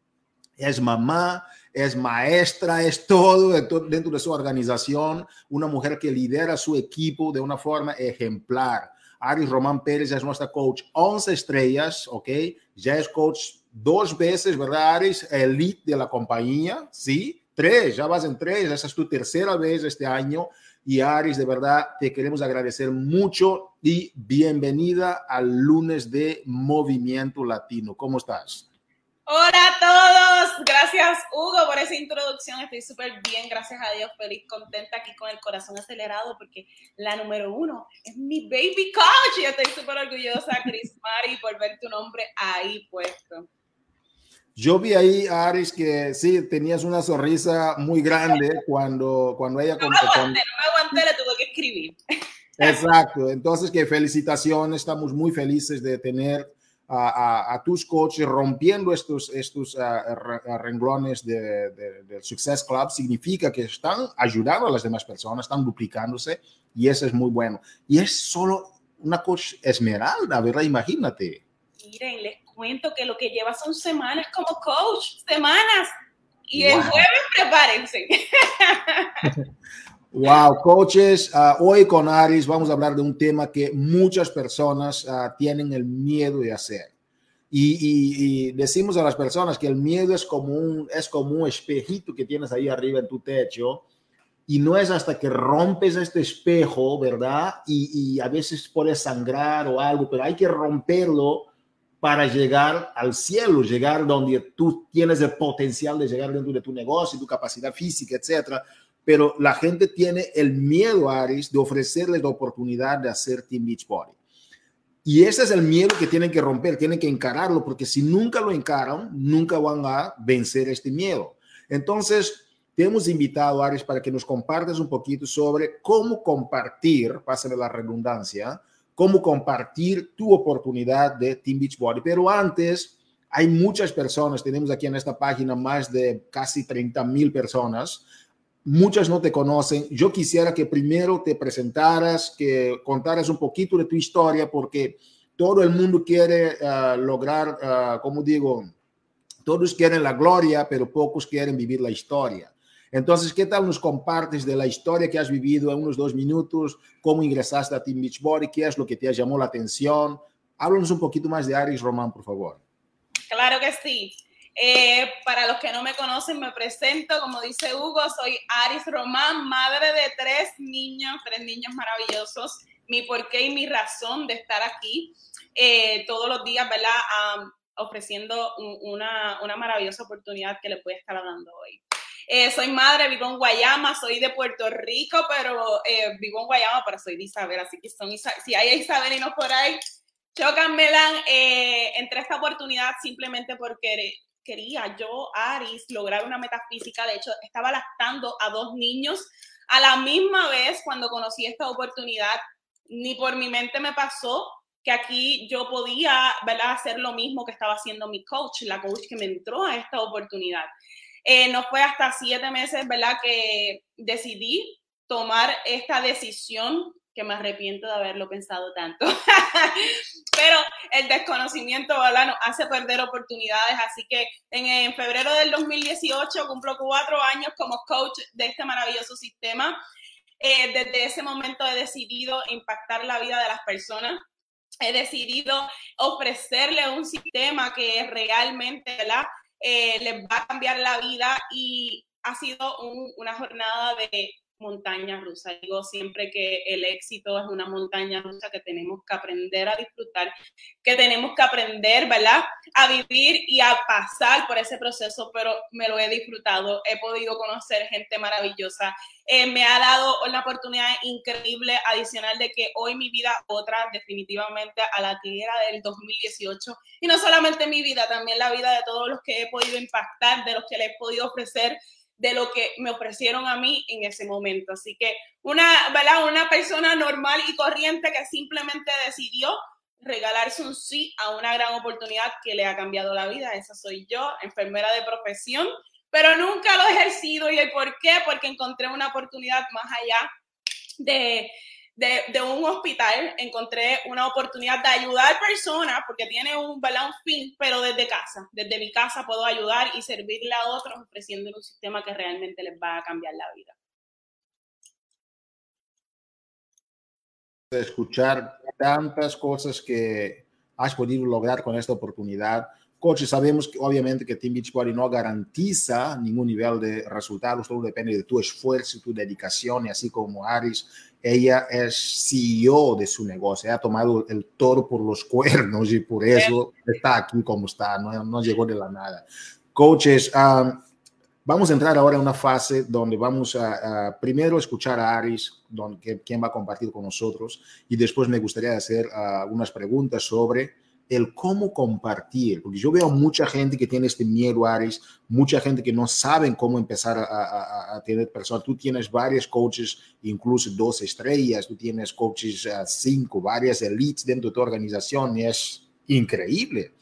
Es mamá, es maestra, es todo dentro de su organización, una mujer que lidera su equipo de una forma ejemplar. Aris Román Pérez es nuestra coach 11 estrellas, ¿ok? Ya es coach dos veces, ¿verdad, Aris? Elite de la compañía, ¿sí? Tres, ya vas en tres, esa es tu tercera vez este año. Y Aris, de verdad, te queremos agradecer mucho y bienvenida al lunes de Movimiento Latino. ¿Cómo estás? Hola a todos, gracias Hugo por esa introducción, estoy súper bien, gracias a Dios, feliz, contenta aquí con el corazón acelerado porque la número uno es mi baby coach y estoy súper orgullosa, Chris Mari, por ver tu nombre ahí puesto. Yo vi ahí, Aris, que sí, tenías una sonrisa muy grande cuando, cuando ella... No me aguanté, no me aguanté, le tuve que escribir. Exacto, entonces que felicitaciones, estamos muy felices de tener a, a, tus coaches rompiendo estos, estos uh, renglones del de, Success Club, significa que están ayudando a las demás personas, están duplicándose y eso es muy bueno. Y es solo una coach esmeralda, ¿verdad? Imagínate. Miren, les cuento que lo que lleva son semanas como coach, semanas. Y el jueves prepárense. Wow, coaches, uh, hoy con Aris vamos a hablar de un tema que muchas personas uh, tienen el miedo de hacer. Y, decimos a las personas que el miedo es como, un, es como un espejito que tienes ahí arriba en tu techo y no es hasta que rompes este espejo, ¿verdad? Y, y a veces puedes sangrar o algo, pero hay que romperlo para llegar al cielo, llegar donde tú tienes el potencial de llegar dentro de tu negocio, tu capacidad física, etcétera. Pero la gente tiene el miedo, Aris, de ofrecerles la oportunidad de hacer Team Beachbody. Y ese es el miedo que tienen que romper, tienen que encararlo, porque si nunca lo encaran, nunca van a vencer este miedo. Entonces, te hemos invitado, Aris, para que nos compartas un poquito sobre cómo compartir, pásame la redundancia, cómo compartir tu oportunidad de Team Beachbody. Pero antes, hay muchas personas, tenemos aquí en esta página más de casi 30 mil personas. Muchas no te conocen. Yo quisiera que primero te presentaras, que contaras un poquito de tu historia, porque todo el mundo quiere uh, lograr, uh, como digo, todos quieren la gloria, pero pocos quieren vivir la historia. Entonces, ¿qué tal nos compartes de la historia que has vivido en unos dos minutos? ¿Cómo ingresaste a Team Beachbody? ¿Qué es lo que te llamó la atención? Háblanos un poquito más de Aris Román, por favor. Claro que sí. Eh, para los que no me conocen, me presento, como dice Hugo, soy Aris Román, madre de tres niños, tres niños maravillosos. Mi porqué y mi razón de estar aquí eh, todos los días, ¿verdad? Ofreciendo una, una maravillosa oportunidad que le puede estar dando hoy. Eh, soy madre, vivo en Guayama, soy de Puerto Rico, pero vivo en Guayama, pero soy de Isabel, así que son si hay isabelinos por ahí, chócanmelan. Eh, entre esta oportunidad simplemente porque quería yo, Aris, lograr una metafísica. De hecho, estaba lactando a dos niños a la misma vez cuando conocí esta oportunidad. Ni por mi mente me pasó que aquí yo podía ¿verdad? hacer lo mismo que estaba haciendo mi coach, la coach que me entró a esta oportunidad. Eh, no fue hasta siete meses, ¿verdad?, que decidí tomar esta decisión que me arrepiento de haberlo pensado tanto. Pero el desconocimiento ¿verdad? nos hace perder oportunidades. Así que en, febrero del 2018 cumplo cuatro años como coach de este maravilloso sistema. Eh, desde ese momento he decidido impactar la vida de las personas. He decidido ofrecerle un sistema que realmente. Eh, les va a cambiar la vida y ha sido una jornada de montaña rusa. Digo siempre que el éxito es una montaña rusa que tenemos que aprender a disfrutar, que tenemos que aprender, ¿verdad? A vivir y a pasar por ese proceso, pero me lo he disfrutado, he podido conocer gente maravillosa, eh, me ha dado una oportunidad increíble adicional de que hoy mi vida otra definitivamente a la que era del 2018 y no solamente mi vida, también la vida de todos los que he podido impactar, de los que les he podido ofrecer de lo que me ofrecieron a mí en ese momento. Así que una, ¿verdad? una persona normal y corriente que simplemente decidió regalarse un sí a una gran oportunidad que le ha cambiado la vida. Esa soy yo, enfermera de profesión, pero nunca lo he ejercido. ¿Y el por qué? Porque encontré una oportunidad más allá de de, un hospital encontré una oportunidad de ayudar personas porque tiene un, balón fin, pero desde casa. Desde mi casa puedo ayudar y servirle a otros ofreciendo un sistema que realmente les va a cambiar la vida. Escuchar tantas cosas que has podido lograr con esta oportunidad Coach, sabemos que obviamente que Team Beachbody no garantiza ningún nivel de resultados, todo depende de tu esfuerzo, tu dedicación, y así como Aris, ella es CEO de su negocio, ha tomado el toro por los cuernos y por eso está aquí como está, no, no llegó de la nada. Coaches, um, vamos a entrar ahora en una fase donde vamos a, primero escuchar a Aris, donde, quien va a compartir con nosotros, y después me gustaría hacer uh, algunas preguntas sobre el cómo compartir, porque yo veo mucha gente que tiene este miedo, Aris, mucha gente que no saben cómo empezar a, tener personas. Tú tienes varios coaches, incluso dos estrellas, tú tienes coaches uh, cinco, varias elites dentro de tu organización, y es increíble.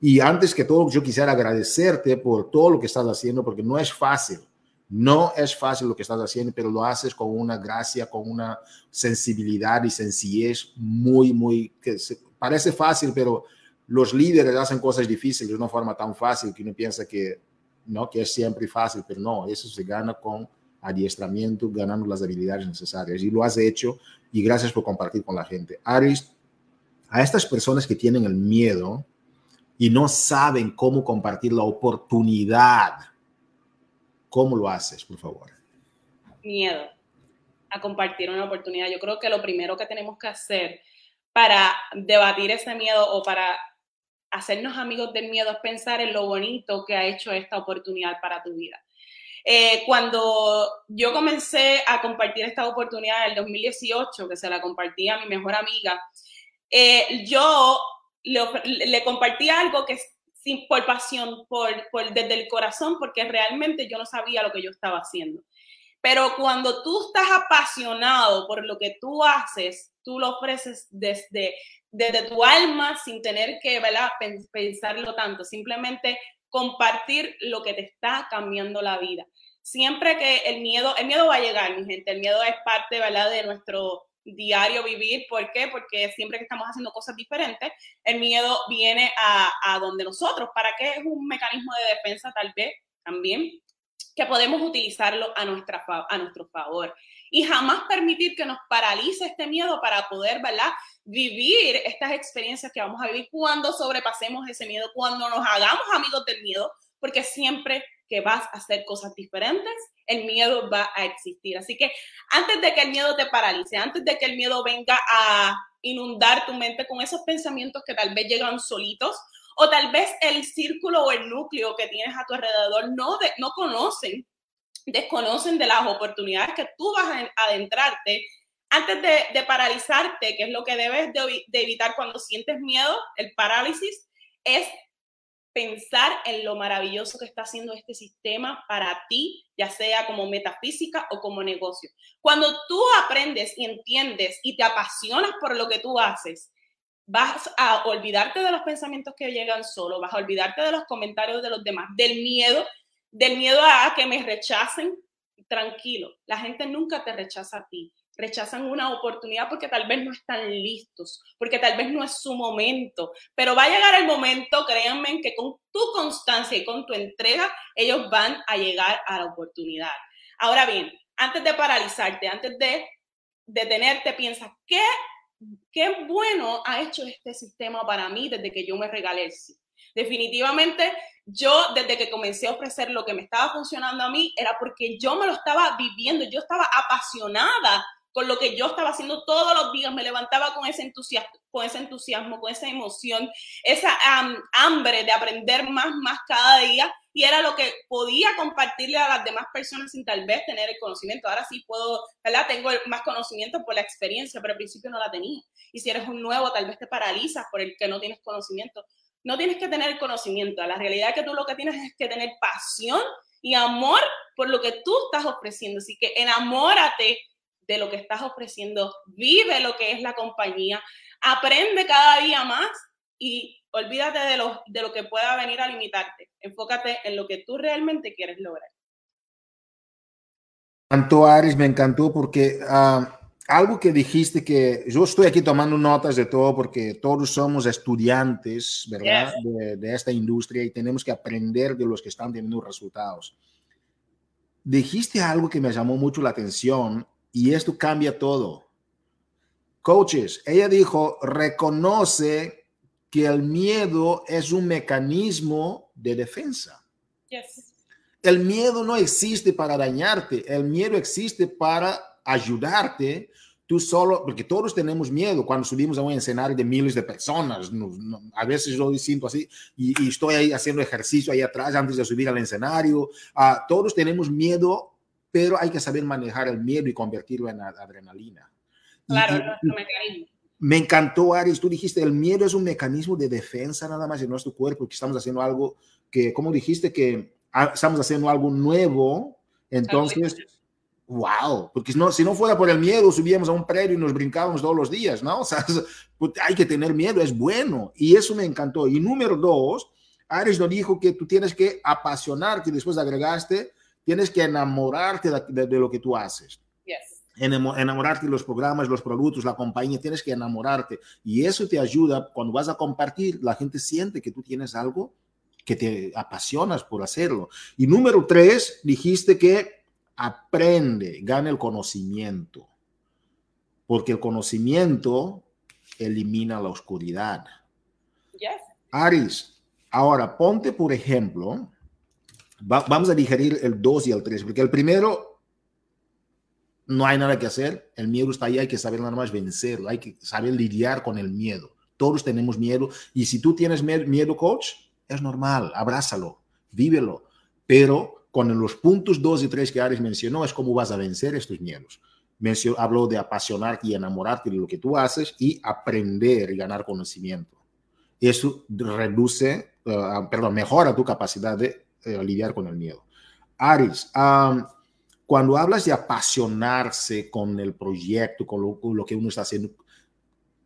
Y antes que todo, yo quisiera agradecerte por todo lo que estás haciendo, porque no es fácil. No es fácil lo que estás haciendo, pero lo haces con una gracia, con una sensibilidad y sencillez muy, muy, que parece fácil, pero los líderes hacen cosas difíciles de una forma tan fácil que uno piensa que, ¿no? que es siempre fácil, pero no, eso se gana con adiestramiento, ganando las habilidades necesarias. Y lo has hecho y gracias por compartir con la gente. Aris, a estas personas que tienen el miedo y no saben cómo compartir la oportunidad, ¿cómo lo haces, por favor? Miedo a compartir una oportunidad. Yo creo que lo primero que tenemos que hacer para debatir ese miedo o para hacernos amigos del miedo es pensar en lo bonito que ha hecho esta oportunidad para tu vida. Eh, cuando yo comencé a compartir esta oportunidad en el 2018, que se la compartí a mi mejor amiga, eh, yo le, compartí algo que sin, por pasión, por, desde el corazón, porque realmente yo no sabía lo que yo estaba haciendo. Pero cuando tú estás apasionado por lo que tú haces, tú lo ofreces desde, desde tu alma sin tener que ¿verdad? pensarlo tanto, simplemente compartir lo que te está cambiando la vida. Siempre que el miedo, el miedo va a llegar, mi gente, el miedo es parte ¿verdad? de nuestro diario vivir. ¿Por qué? Porque siempre que estamos haciendo cosas diferentes, el miedo viene a, a donde nosotros. ¿Para qué es un mecanismo de defensa tal vez también? Que podemos utilizarlo a, nuestra, a nuestro favor. Y jamás permitir que nos paralice este miedo para poder, ¿verdad? Vivir estas experiencias que vamos a vivir cuando sobrepasemos ese miedo, cuando nos hagamos amigos del miedo, porque siempre que vas a hacer cosas diferentes, el miedo va a existir. Así que antes de que el miedo te paralice, antes de que el miedo venga a inundar tu mente con esos pensamientos que tal vez llegan solitos o tal vez el círculo o el núcleo que tienes a tu alrededor no, no conocen, desconocen de las oportunidades que tú vas a adentrarte antes de, paralizarte, que es lo que debes de, de evitar cuando sientes miedo, el parálisis, es pensar en lo maravilloso que está haciendo este sistema para ti, ya sea como metafísica o como negocio. Cuando tú aprendes y entiendes y te apasionas por lo que tú haces, vas a olvidarte de los pensamientos que llegan solo, vas a olvidarte de los comentarios de los demás, del miedo, del miedo a que me rechacen. Tranquilo, la gente nunca te rechaza a ti. Rechazan una oportunidad porque tal vez no están listos, porque tal vez no es su momento, pero va a llegar el momento, créanme, que con tu constancia y con tu entrega, ellos van a llegar a la oportunidad. Ahora bien, antes de paralizarte, antes de detenerte, piensa, ¿qué qué bueno ha hecho este sistema para mí desde que yo me regalé Definitivamente, yo desde que comencé a ofrecer lo que me estaba funcionando a mí era porque yo me lo estaba viviendo, yo estaba apasionada con lo que yo estaba haciendo todos los días, me levantaba con ese entusiasmo, con ese entusiasmo, con esa emoción, esa hambre de aprender más, más cada día, y era lo que podía compartirle a las demás personas sin tal vez tener el conocimiento. Ahora sí puedo, ¿verdad? Tengo más conocimiento por la experiencia, pero al principio no la tenía. Y si eres un nuevo, tal vez te paralizas por el que no tienes conocimiento. No tienes que tener conocimiento, la realidad es que tú lo que tienes es que tener pasión y amor por lo que tú estás ofreciendo. Así que enamórate de lo que estás ofreciendo, vive lo que es la compañía, aprende cada día más y olvídate de lo, de lo que pueda venir a limitarte. Enfócate en lo que tú realmente quieres lograr. Me encantó, Aris, me encantó porque ah, algo que dijiste que yo estoy aquí tomando notas de todo porque todos somos estudiantes, ¿verdad? De, de, esta industria y tenemos que aprender de los que están teniendo resultados. Dijiste algo que me llamó mucho la atención y esto cambia todo. Coaches, ella dijo, reconoce que el miedo es un mecanismo de defensa. El miedo no existe para dañarte, el miedo existe para ayudarte. Tú solo, porque todos tenemos miedo cuando subimos a un escenario de miles de personas. a veces yo siento así y, estoy ahí haciendo ejercicio ahí atrás antes de subir al escenario. Uh, todos tenemos miedo pero hay que saber manejar el miedo y convertirlo en adrenalina. Claro, y. Me encantó, Aris, tú dijiste, el miedo es un mecanismo de defensa nada más en nuestro cuerpo, que estamos haciendo algo que, como dijiste, que estamos haciendo algo nuevo, entonces, wow, porque no, si no fuera por el miedo, subíamos a un predio y nos brincábamos todos los días, ¿no? O sea, pues, hay que tener miedo, es bueno, y eso me encantó. Y número dos, Aris nos dijo que tú tienes que apasionarte, después agregaste, Tienes que enamorarte de, lo que tú haces. Enamorarte de los programas, los productos, la compañía, tienes que enamorarte. Y eso te ayuda cuando vas a compartir, la gente siente que tú tienes algo que te apasionas por hacerlo. Y número tres, dijiste que aprende, gana el conocimiento, porque el conocimiento elimina la oscuridad. Aris, ahora ponte, por ejemplo, vamos a digerir el 2 y el 3, porque el primero no hay nada que hacer, el miedo está ahí, hay que saber nada más vencerlo, hay que saber lidiar con el miedo. Todos tenemos miedo y si tú tienes miedo, coach, es normal, abrázalo, vívelo, pero con los puntos 2 y 3 que Ares mencionó es cómo vas a vencer estos miedos. Mencionó, habló de apasionarte y enamorarte de lo que tú haces y aprender y ganar conocimiento. Eso reduce, uh, perdón, mejora tu capacidad de eh, lidiar con el miedo. Aris, cuando hablas de apasionarse con el proyecto, con lo, que uno está haciendo,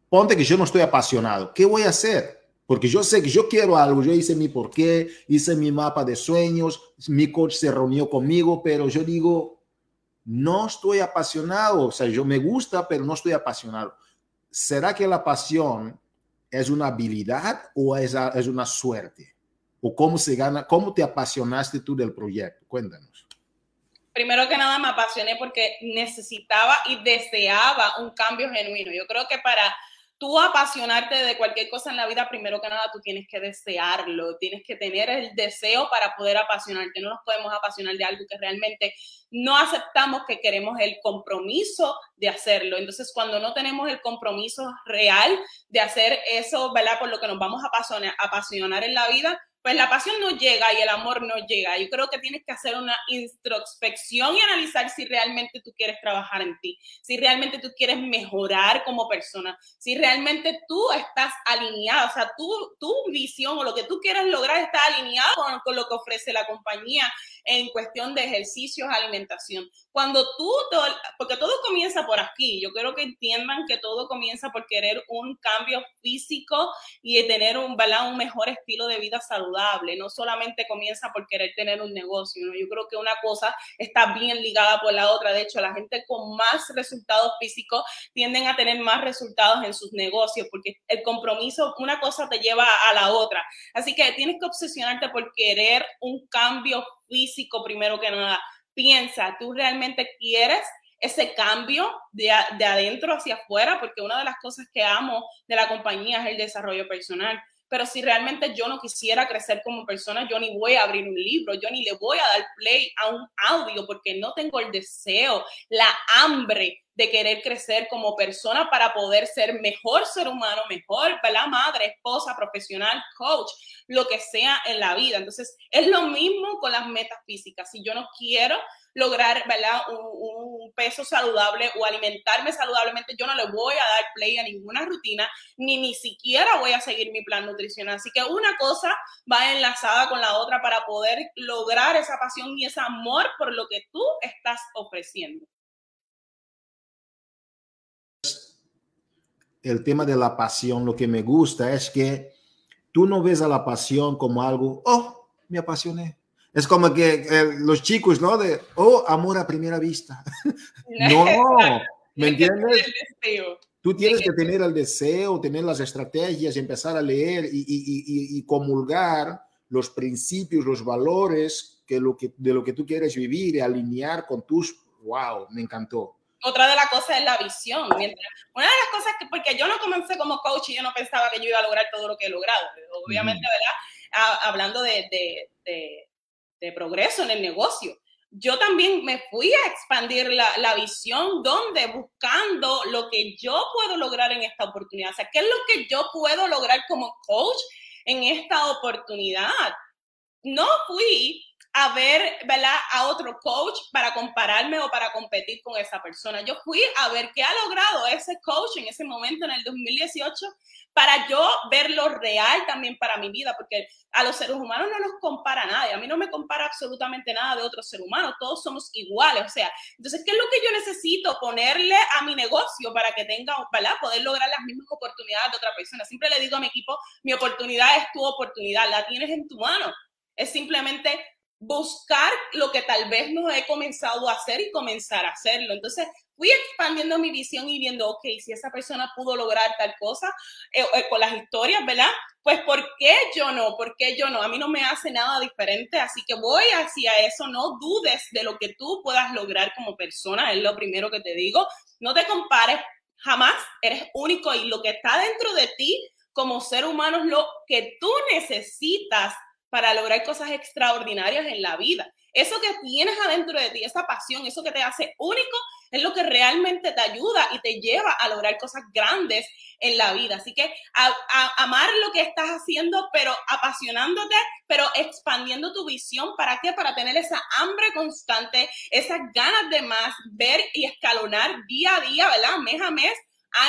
ponte que yo no estoy apasionado, ¿qué voy a hacer? Porque yo sé que yo quiero algo, yo hice mi porqué, hice mi mapa de sueños, mi coach se reunió conmigo, pero yo digo, no estoy apasionado, o sea, yo me gusta, pero no estoy apasionado. ¿Será que la pasión es una habilidad o es, es una suerte? o cómo se gana, cómo te apasionaste tú del proyecto? Cuéntanos. Primero que nada me apasioné porque necesitaba y deseaba un cambio genuino. Yo creo que para tú apasionarte de cualquier cosa en la vida, primero que nada tú tienes que desearlo, tienes que tener el deseo para poder apasionarte. No nos podemos apasionar de algo que realmente no aceptamos que queremos el compromiso de hacerlo. Entonces, cuando no tenemos el compromiso real de hacer eso, ¿verdad? Por lo que nos vamos a apasionar, apasionar en la vida, pues la pasión no llega y el amor no llega. Yo creo que tienes que hacer una introspección y analizar si realmente tú quieres trabajar en ti, si realmente tú quieres mejorar como persona, si realmente tú estás alineado, o sea, tu, tu visión o lo que tú quieres lograr está alineado con, con lo que ofrece la compañía en cuestión de ejercicios, alimentación. Cuando tú, porque todo comienza por aquí, yo quiero que entiendan que todo comienza por querer un cambio físico y tener un, un mejor estilo de vida saludable, no solamente comienza por querer tener un negocio, yo creo que una cosa está bien ligada por la otra, de hecho la gente con más resultados físicos tienden a tener más resultados en sus negocios, porque el compromiso, una cosa te lleva a la otra, así que tienes que obsesionarte por querer un cambio físico primero que nada. Piensa, ¿tú realmente quieres ese cambio de, de, adentro hacia afuera? Porque una de las cosas que amo de la compañía es el desarrollo personal. pero si realmente yo no quisiera crecer como persona, yo ni voy a abrir un libro, yo ni le voy a dar play a un audio porque no tengo el deseo, la hambre de querer crecer como persona para poder ser mejor ser humano, mejor, ¿verdad? Madre, esposa, profesional, coach, lo que sea en la vida. Entonces, es lo mismo con las metas físicas. Si yo no quiero lograr, ¿verdad? Un, peso saludable o alimentarme saludablemente, yo no le voy a dar play a ninguna rutina, ni ni siquiera voy a seguir mi plan nutricional. Así que una cosa va enlazada con la otra para poder lograr esa pasión y ese amor por lo que tú estás ofreciendo. El tema de la pasión, lo que me gusta es que tú no ves a la pasión como algo, oh, me apasioné, es como que eh, los chicos, ¿no? De, oh, amor a primera vista. no, ¿me entiendes? Tú tienes que tener el deseo, tener las estrategias, empezar a leer y, y, y, comulgar los principios, los valores que lo que, de lo que tú quieres vivir y alinear con tus, wow, me encantó. Otra de las cosas es la visión. una de las cosas que, porque yo no comencé como coach y yo no pensaba que yo iba a lograr todo lo que he logrado. Obviamente, ¿verdad? hablando de, de de progreso en el negocio. Yo también me fui a expandir la, la, visión donde buscando lo que yo puedo lograr en esta oportunidad. O sea, ¿qué es lo que yo puedo lograr como coach en esta oportunidad? No fui a ver, ¿verdad? A otro coach para compararme o para competir con esa persona. Yo fui a ver qué ha logrado ese coach en ese momento, en el 2018, para yo ver lo real también para mi vida, porque a los seres humanos no nos compara nadie, a mí no me compara absolutamente nada de otro ser humano, todos somos iguales, o sea, entonces, ¿qué es lo que yo necesito ponerle a mi negocio para que tenga, ¿verdad? Poder lograr las mismas oportunidades de otra persona. Siempre le digo a mi equipo, mi oportunidad es tu oportunidad, la tienes en tu mano. Es simplemente buscar lo que tal vez no he comenzado a hacer y comenzar a hacerlo. Entonces, fui expandiendo mi visión y viendo, ok, si esa persona pudo lograr tal cosa eh, eh, con las historias, ¿verdad? Pues, ¿por qué yo no? ¿Por qué yo no? A mí no me hace nada diferente, así que voy hacia eso. No dudes de lo que tú puedas lograr como persona, es lo primero que te digo. No te compares, jamás eres único y lo que está dentro de ti como ser humano es lo que tú necesitas para lograr cosas extraordinarias en la vida. Eso que tienes adentro de ti, esa pasión, eso que te hace único, es lo que realmente te ayuda y te lleva a lograr cosas grandes en la vida. Así que a, amar lo que estás haciendo, pero apasionándote, pero expandiendo tu visión. ¿Para qué? Para tener esa hambre constante, esas ganas de más, ver y escalonar día a día, ¿verdad? Mes a mes,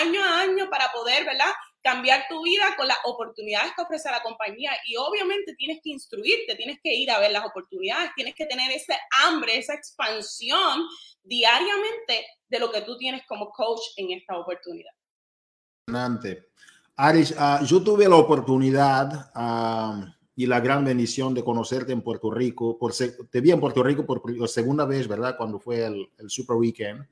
año a año, para poder, ¿verdad? Cambiar tu vida con las oportunidades que ofrece la compañía y obviamente tienes que instruirte, tienes que ir a ver las oportunidades, tienes que tener ese hambre, esa expansión diariamente de lo que tú tienes como coach en esta oportunidad. Aris, uh, yo tuve la oportunidad uh, y la gran bendición de conocerte en Puerto Rico. Por te vi en Puerto Rico por segunda vez, ¿verdad? Cuando fue el, el Super Weekend.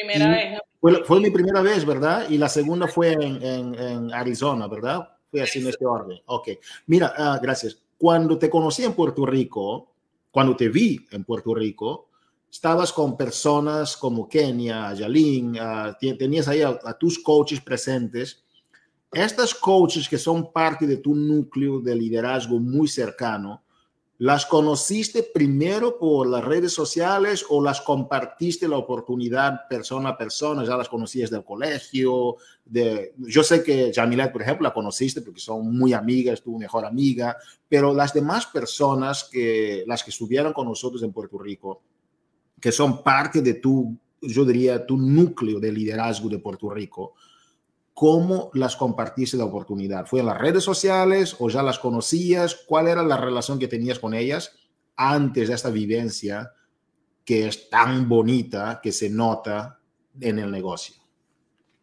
Primera vez. Fue, fue, mi primera vez, ¿verdad? Y la segunda fue en, en, en Arizona, ¿verdad? Fue así en este orden. Ok. Mira, uh, gracias. Cuando te conocí en Puerto Rico, cuando te vi en Puerto Rico, estabas con personas como Kenia, Yalin, uh, tenías ahí a, a, tus coaches presentes. Estas coaches que son parte de tu núcleo de liderazgo muy cercano, ¿Las conociste primero por las redes sociales o las compartiste la oportunidad persona a persona? ¿Ya las conocías del colegio? De, yo sé que Jamilet, por ejemplo, la conociste porque son muy amigas, tu mejor amiga, pero las demás personas que, las que estuvieron con nosotros en Puerto Rico, que son parte de tu, yo diría, tu núcleo de liderazgo de Puerto Rico, ¿Cómo las compartiste la oportunidad? ¿Fue en las redes sociales o ya las conocías? ¿Cuál era la relación que tenías con ellas antes de esta vivencia que es tan bonita que se nota en el negocio?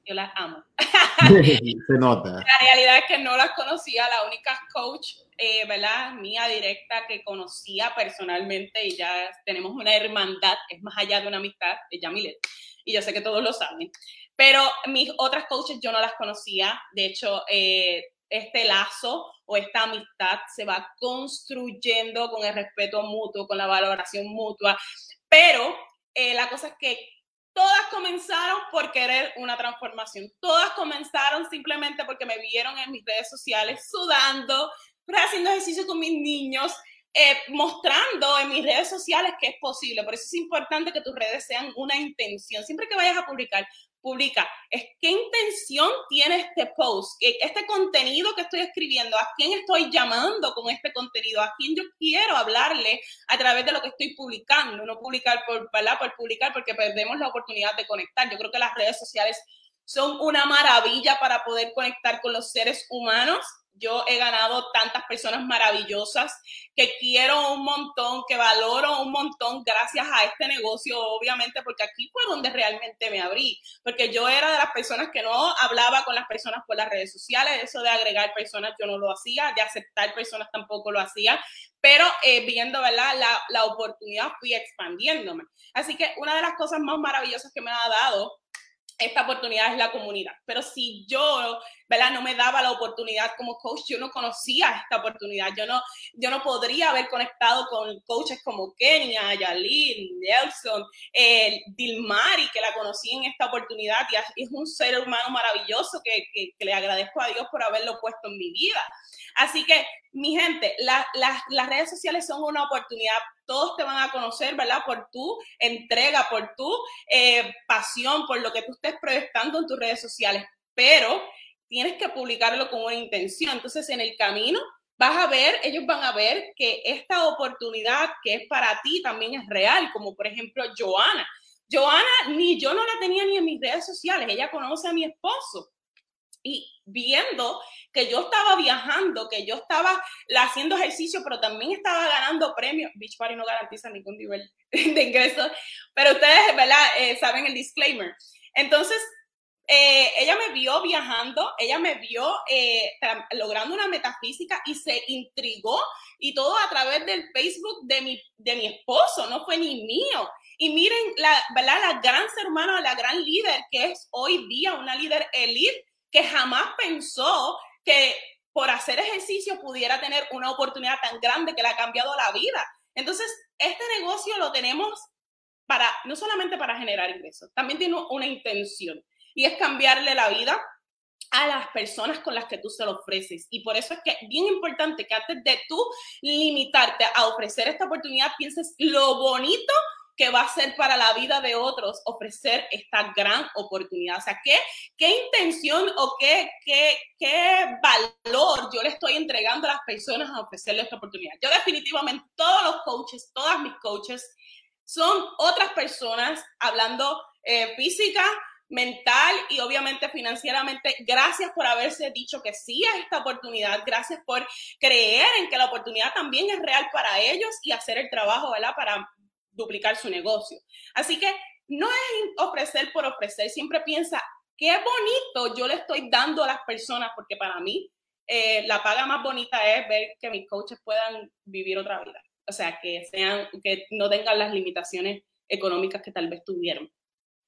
Yo las amo. se nota. La realidad es que no las conocía, la única coach, eh, ¿verdad? Mía directa que conocía personalmente y ya tenemos una hermandad, es más allá de una amistad, es Yamilet. Y yo sé que todos lo saben. Pero mis otras coaches yo no las conocía. De hecho, eh, este lazo o esta amistad se va construyendo con el respeto mutuo, con la valoración mutua. Pero eh, la cosa es que todas comenzaron por querer una transformación. Todas comenzaron simplemente porque me vieron en mis redes sociales sudando, haciendo ejercicio con mis niños, eh, mostrando en mis redes sociales que es posible. Por eso es importante que tus redes sean una intención. Siempre que vayas a publicar, publica, es qué intención tiene este post, este contenido que estoy escribiendo, a quién estoy llamando con este contenido, a quién yo quiero hablarle a través de lo que estoy publicando, no publicar por, por publicar porque perdemos la oportunidad de conectar. Yo creo que las redes sociales son una maravilla para poder conectar con los seres humanos yo he ganado tantas personas maravillosas que quiero un montón, que valoro un montón gracias a este negocio, obviamente, porque aquí fue donde realmente me abrí, porque yo era de las personas que no hablaba con las personas por las redes sociales, eso de agregar personas yo no lo hacía, de aceptar personas tampoco lo hacía, pero eh, viendo ¿verdad? La, la oportunidad fui expandiéndome. Así que una de las cosas más maravillosas que me ha dado esta oportunidad es la comunidad. Pero si yo, ¿verdad? No me daba la oportunidad como coach, yo no conocía esta oportunidad. Yo no, yo no podría haber conectado con coaches como Kenia, Yalin, Nelson, eh, Dilmari, que la conocí en esta oportunidad y es un ser humano maravilloso que, que, que le agradezco a Dios por haberlo puesto en mi vida. Así que, mi gente, las redes sociales son una oportunidad. Todos te van a conocer, ¿verdad? Por tu entrega, por tu eh, pasión, por lo que tú estés proyectando en tus redes sociales. Pero tienes que publicarlo con una intención. Entonces, en el camino vas a ver, ellos van a ver que esta oportunidad que es para ti también es real, como por ejemplo Joana. Joana, ni yo no la tenía ni en mis redes sociales, ella conoce a mi esposo y viendo que yo estaba viajando, que yo estaba haciendo ejercicio, pero también estaba ganando premios. Beach Party no garantiza ningún nivel de ingreso, pero ustedes, ¿verdad? Eh, saben el disclaimer. Entonces, eh, ella me vio viajando, ella me vio eh, logrando una metafísica y se intrigó y todo a través del Facebook de mi, de mi esposo, no fue ni mío. Y miren, la, ¿verdad? la gran ser humana, la gran líder que es hoy día una líder elite que jamás pensó que por hacer ejercicio pudiera tener una oportunidad tan grande que le ha cambiado la vida. Entonces, este negocio lo tenemos para, no solamente para generar ingresos, también tiene una intención y es cambiarle la vida a las personas con las que tú se lo ofreces. Y por eso es que es bien importante que antes de tú limitarte a ofrecer esta oportunidad, pienses lo bonito que va a ser para la vida de otros ofrecer esta gran oportunidad. O sea, ¿qué, qué intención o qué, qué, qué valor yo le estoy entregando a las personas a ofrecerle esta oportunidad? Yo definitivamente, todos los coaches, todas mis coaches, son otras personas hablando eh, física, mental y obviamente financieramente. Gracias por haberse dicho que sí a esta oportunidad. Gracias por creer en que la oportunidad también es real para ellos y hacer el trabajo, ¿verdad? Para duplicar su negocio. Así que no es ofrecer por ofrecer, siempre piensa, qué bonito yo le estoy dando a las personas, porque para mí eh, la paga más bonita es ver que mis coaches puedan vivir otra vida. O sea, que sean, que no tengan las limitaciones económicas que tal vez tuvieron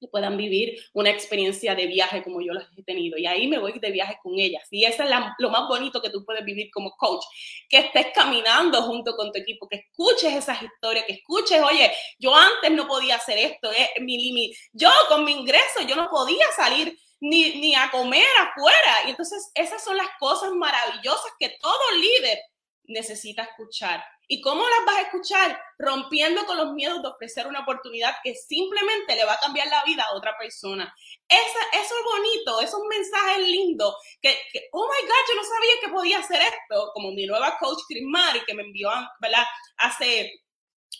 puedan vivir una experiencia de viaje como yo las he tenido. Y ahí me voy de viaje con ellas. Y eso es lo más bonito que tú puedes vivir como coach, que estés caminando junto con tu equipo, que escuches esas historias, que escuches, oye, yo antes no podía hacer esto, es mi límite. Yo con mi ingreso, yo no podía salir ni, ni a comer afuera. Y entonces esas son las cosas maravillosas que todo líder necesita escuchar. ¿Y cómo las vas a escuchar? Rompiendo con los miedos de ofrecer una oportunidad que simplemente le va a cambiar la vida a otra persona. Esa, eso es bonito, es un mensaje lindo, que, oh my God, yo no sabía que podía hacer esto, como mi nueva coach Chris Mari, que me envió, ¿verdad? Hace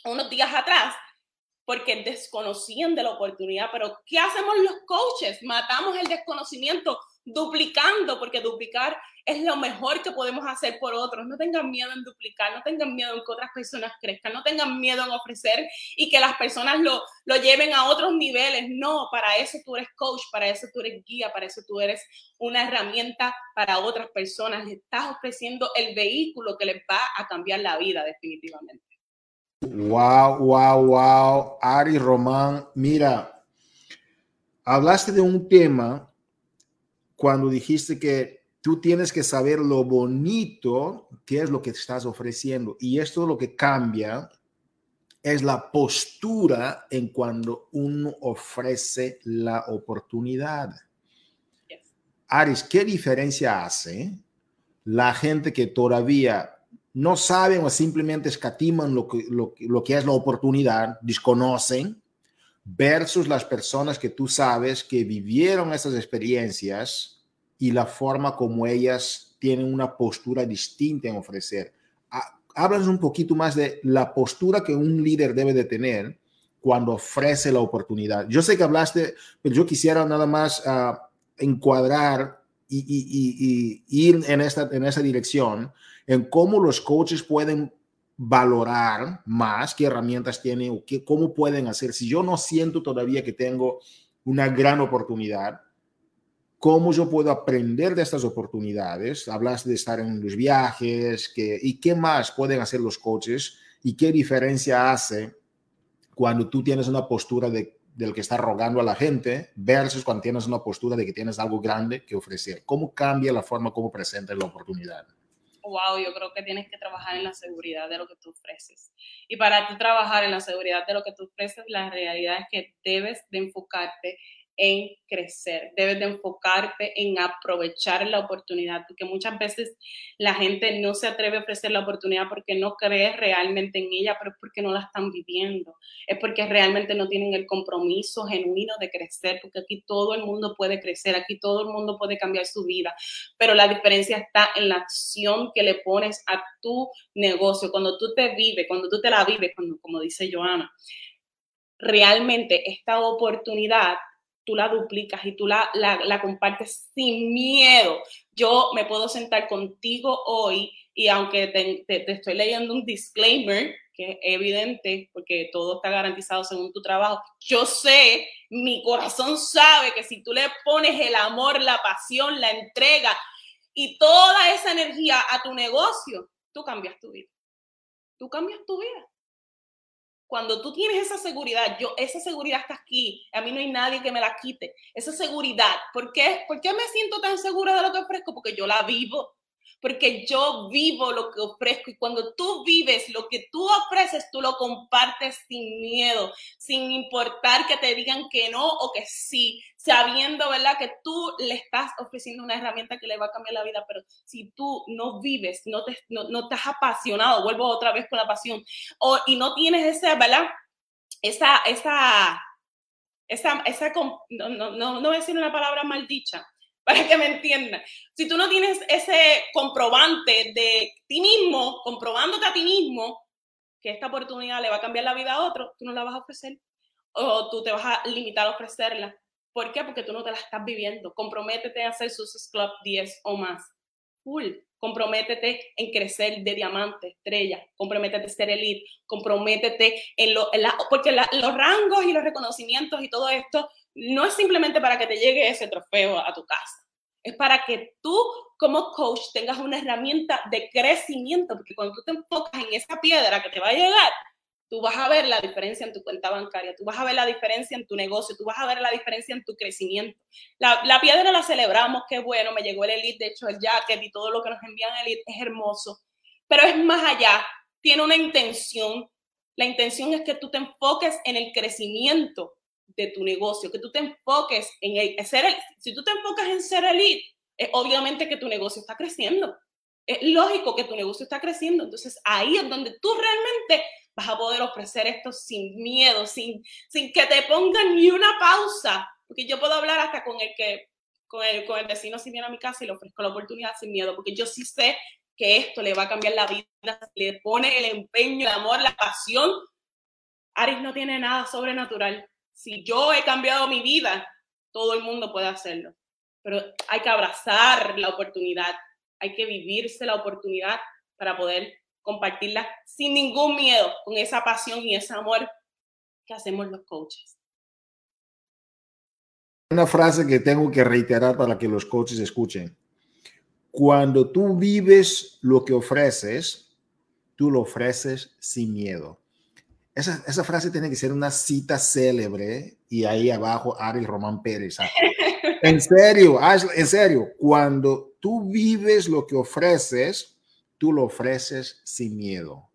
unos días atrás, porque desconocían de la oportunidad, pero ¿qué hacemos los coaches? Matamos el desconocimiento duplicando, porque duplicar es lo mejor que podemos hacer por otros. No tengan miedo en duplicar, no tengan miedo en que otras personas crezcan, no tengan miedo en ofrecer y que las personas lo, lo lleven a otros niveles. No, para eso tú eres coach, para eso tú eres guía, para eso tú eres una herramienta para otras personas. Le estás ofreciendo el vehículo que les va a cambiar la vida definitivamente. Wow, wow, wow. Ari Román, mira, hablaste de un tema cuando dijiste que tú tienes que saber lo bonito que es lo que estás ofreciendo. Y esto es lo que cambia es la postura en cuando uno ofrece la oportunidad. Aris, ¿qué diferencia hace la gente que todavía no saben o simplemente escatiman lo que, lo, que es la oportunidad, desconocen, versus las personas que tú sabes que vivieron esas experiencias y la forma como ellas tienen una postura distinta en ofrecer. Háblanos un poquito más de la postura que un líder debe de tener cuando ofrece la oportunidad. Yo sé que hablaste, pero yo quisiera nada más ah, encuadrar y, ir en, esta, en esa dirección, en cómo los coaches pueden valorar más, qué herramientas tienen o qué, cómo pueden hacer. Si yo no siento todavía que tengo una gran oportunidad, cómo yo puedo aprender de estas oportunidades. Hablas de estar en los viajes, que, y qué más pueden hacer los coaches y qué diferencia hace cuando tú tienes una postura de, del que está rogando a la gente versus cuando tienes una postura de que tienes algo grande que ofrecer. ¿Cómo cambia la forma como presentas la oportunidad? Wow, yo creo que tienes que trabajar en la seguridad de lo que tú ofreces. Y para tú trabajar en la seguridad de lo que tú ofreces, la realidad es que debes de enfocarte en crecer, debes de enfocarte en aprovechar la oportunidad, porque muchas veces la gente no se atreve a ofrecer la oportunidad porque no cree realmente en ella, pero es porque no la están viviendo, es porque realmente no tienen el compromiso genuino de crecer, porque aquí todo el mundo puede crecer, aquí todo el mundo puede cambiar su vida, pero la diferencia está en la acción que le pones a tu negocio, cuando tú te vives, cuando tú te la vives, como dice Joana realmente esta oportunidad tú la duplicas y tú la, la, compartes sin miedo. Yo me puedo sentar contigo hoy y aunque te, te, estoy leyendo un disclaimer, que es evidente porque todo está garantizado según tu trabajo, yo sé, mi corazón sabe que si tú le pones el amor, la pasión, la entrega y toda esa energía a tu negocio, tú cambias tu vida. Tú cambias tu vida cuando tú tienes esa seguridad, yo, esa seguridad está aquí, a mí no hay nadie que me la quite, esa seguridad, ¿por qué, ¿por qué me siento tan segura de lo que ofrezco? Porque yo la vivo, porque yo vivo lo que ofrezco y cuando tú vives lo que tú ofreces, tú lo compartes sin miedo, sin importar que te digan que no o que sí, sabiendo, ¿verdad? Que tú le estás ofreciendo una herramienta que le va a cambiar la vida, pero si tú no vives, no te, no, no estás apasionado, vuelvo otra vez con la pasión, o, y no tienes esa, ¿verdad? Esa, esa, esa, esa, no, no, no voy a decir una palabra maldicha, para que me entiendan. Si tú no tienes ese comprobante de ti mismo, comprobándote a ti mismo que esta oportunidad le va a cambiar la vida a otro, tú no la vas a ofrecer o tú te vas a limitar a ofrecerla. ¿Por qué? Porque tú no te la estás viviendo. Comprométete a hacer sus Club 10 o más. Full. Comprométete en crecer de diamante, estrella. Comprométete en ser elite. Comprométete en, lo, porque los rangos y los reconocimientos y todo esto no es simplemente para que te llegue ese trofeo a tu casa, es para que tú como coach tengas una herramienta de crecimiento, porque cuando tú te enfocas en esa piedra que te va a llegar, tú vas a ver la diferencia en tu cuenta bancaria, tú vas a ver la diferencia en tu negocio, tú vas a ver la diferencia en tu crecimiento. La, piedra la celebramos, qué bueno, me llegó el Elite, de hecho el jacket y todo lo que nos envían el Elite es hermoso, pero es más allá, tiene una intención. La intención es que tú te enfoques en el crecimiento de tu negocio, que tú te enfoques en el, ser el, si tú te enfocas en ser elite, es obviamente que tu negocio está creciendo. Es lógico que tu negocio está creciendo. Entonces ahí es donde tú realmente vas a poder ofrecer esto sin miedo, sin, sin que te pongan ni una pausa. Porque yo puedo hablar hasta con el que, con el, con el vecino si viene a mi casa y le ofrezco la oportunidad sin miedo, porque yo sí sé que esto le va a cambiar la vida, le pone el empeño, el amor, la pasión. Aris no tiene nada sobrenatural si yo he cambiado mi vida, todo el mundo puede hacerlo. Pero hay que abrazar la oportunidad, hay que vivirse la oportunidad para poder compartirla sin ningún miedo, con esa pasión y ese amor que hacemos los coaches. Una frase que tengo que reiterar para que los coaches escuchen. Cuando tú vives lo que ofreces, tú lo ofreces sin miedo. Esa, frase tiene que ser una cita célebre y ahí abajo Ari Román Pérez. En serio, en serio, cuando tú vives lo que ofreces, tú lo ofreces sin miedo.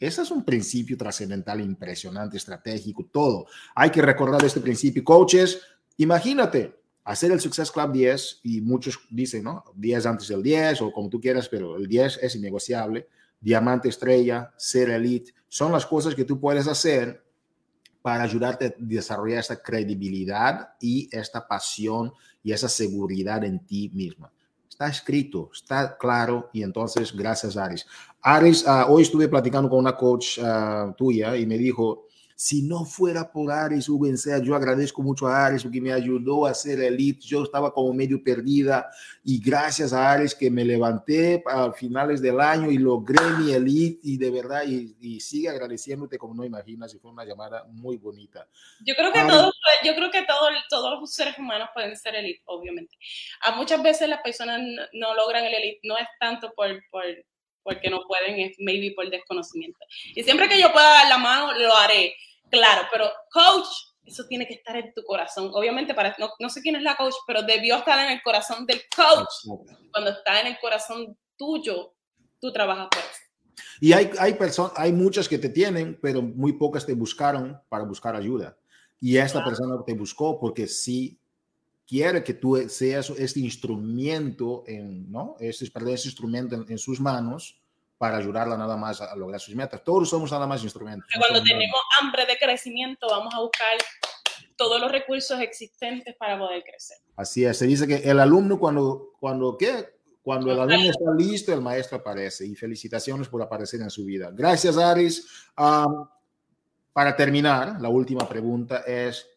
Ese es un principio trascendental, impresionante, estratégico, todo. Hay que recordar este principio. Coaches, imagínate hacer el Success Club 10 y muchos dicen, ¿no? 10 antes del 10 o como tú quieras, pero el 10 es innegociable. Diamante estrella, ser elite, son las cosas que tú puedes hacer para ayudarte a desarrollar esta credibilidad y esta pasión y esa seguridad en ti misma. Está escrito, está claro y entonces gracias Aris. Aris, uh, hoy estuve platicando con una coach uh, tuya y me dijo, si no fuera por Ares Ubencea, yo agradezco mucho a Ares porque me ayudó a ser elite. Yo estaba como medio perdida y gracias a Ares que me levanté a finales del año y logré mi elite y de verdad y, sigue agradeciéndote como no imaginas y fue una llamada muy bonita. Yo creo que todos, yo creo que todos, todos los seres humanos pueden ser elite, obviamente. A muchas veces las personas no, logran el elite, no es tanto por, por porque no pueden, es maybe por desconocimiento. Y siempre que yo pueda dar la mano, lo haré, claro, pero coach, eso tiene que estar en tu corazón. Obviamente, para, no, no sé quién es la coach, pero debió estar en el corazón del coach. Cuando está en el corazón tuyo, tú trabajas por eso. Y hay, hay, personas, hay muchas que te tienen, pero muy pocas te buscaron para buscar ayuda. Y esta persona te buscó porque sí quiere que tú seas este instrumento, en, ¿no? Este, perdón, este instrumento en, sus manos para ayudarla nada más a, lograr sus metas. Todos somos nada más instrumentos. cuando tenemos hambre de crecimiento, vamos a buscar todos los recursos existentes para poder crecer. Así es, se dice que el alumno cuando, cuando, ¿qué? Cuando el alumno está listo, el maestro aparece. Y felicitaciones por aparecer en su vida. Gracias, Aris. para terminar, la última pregunta es,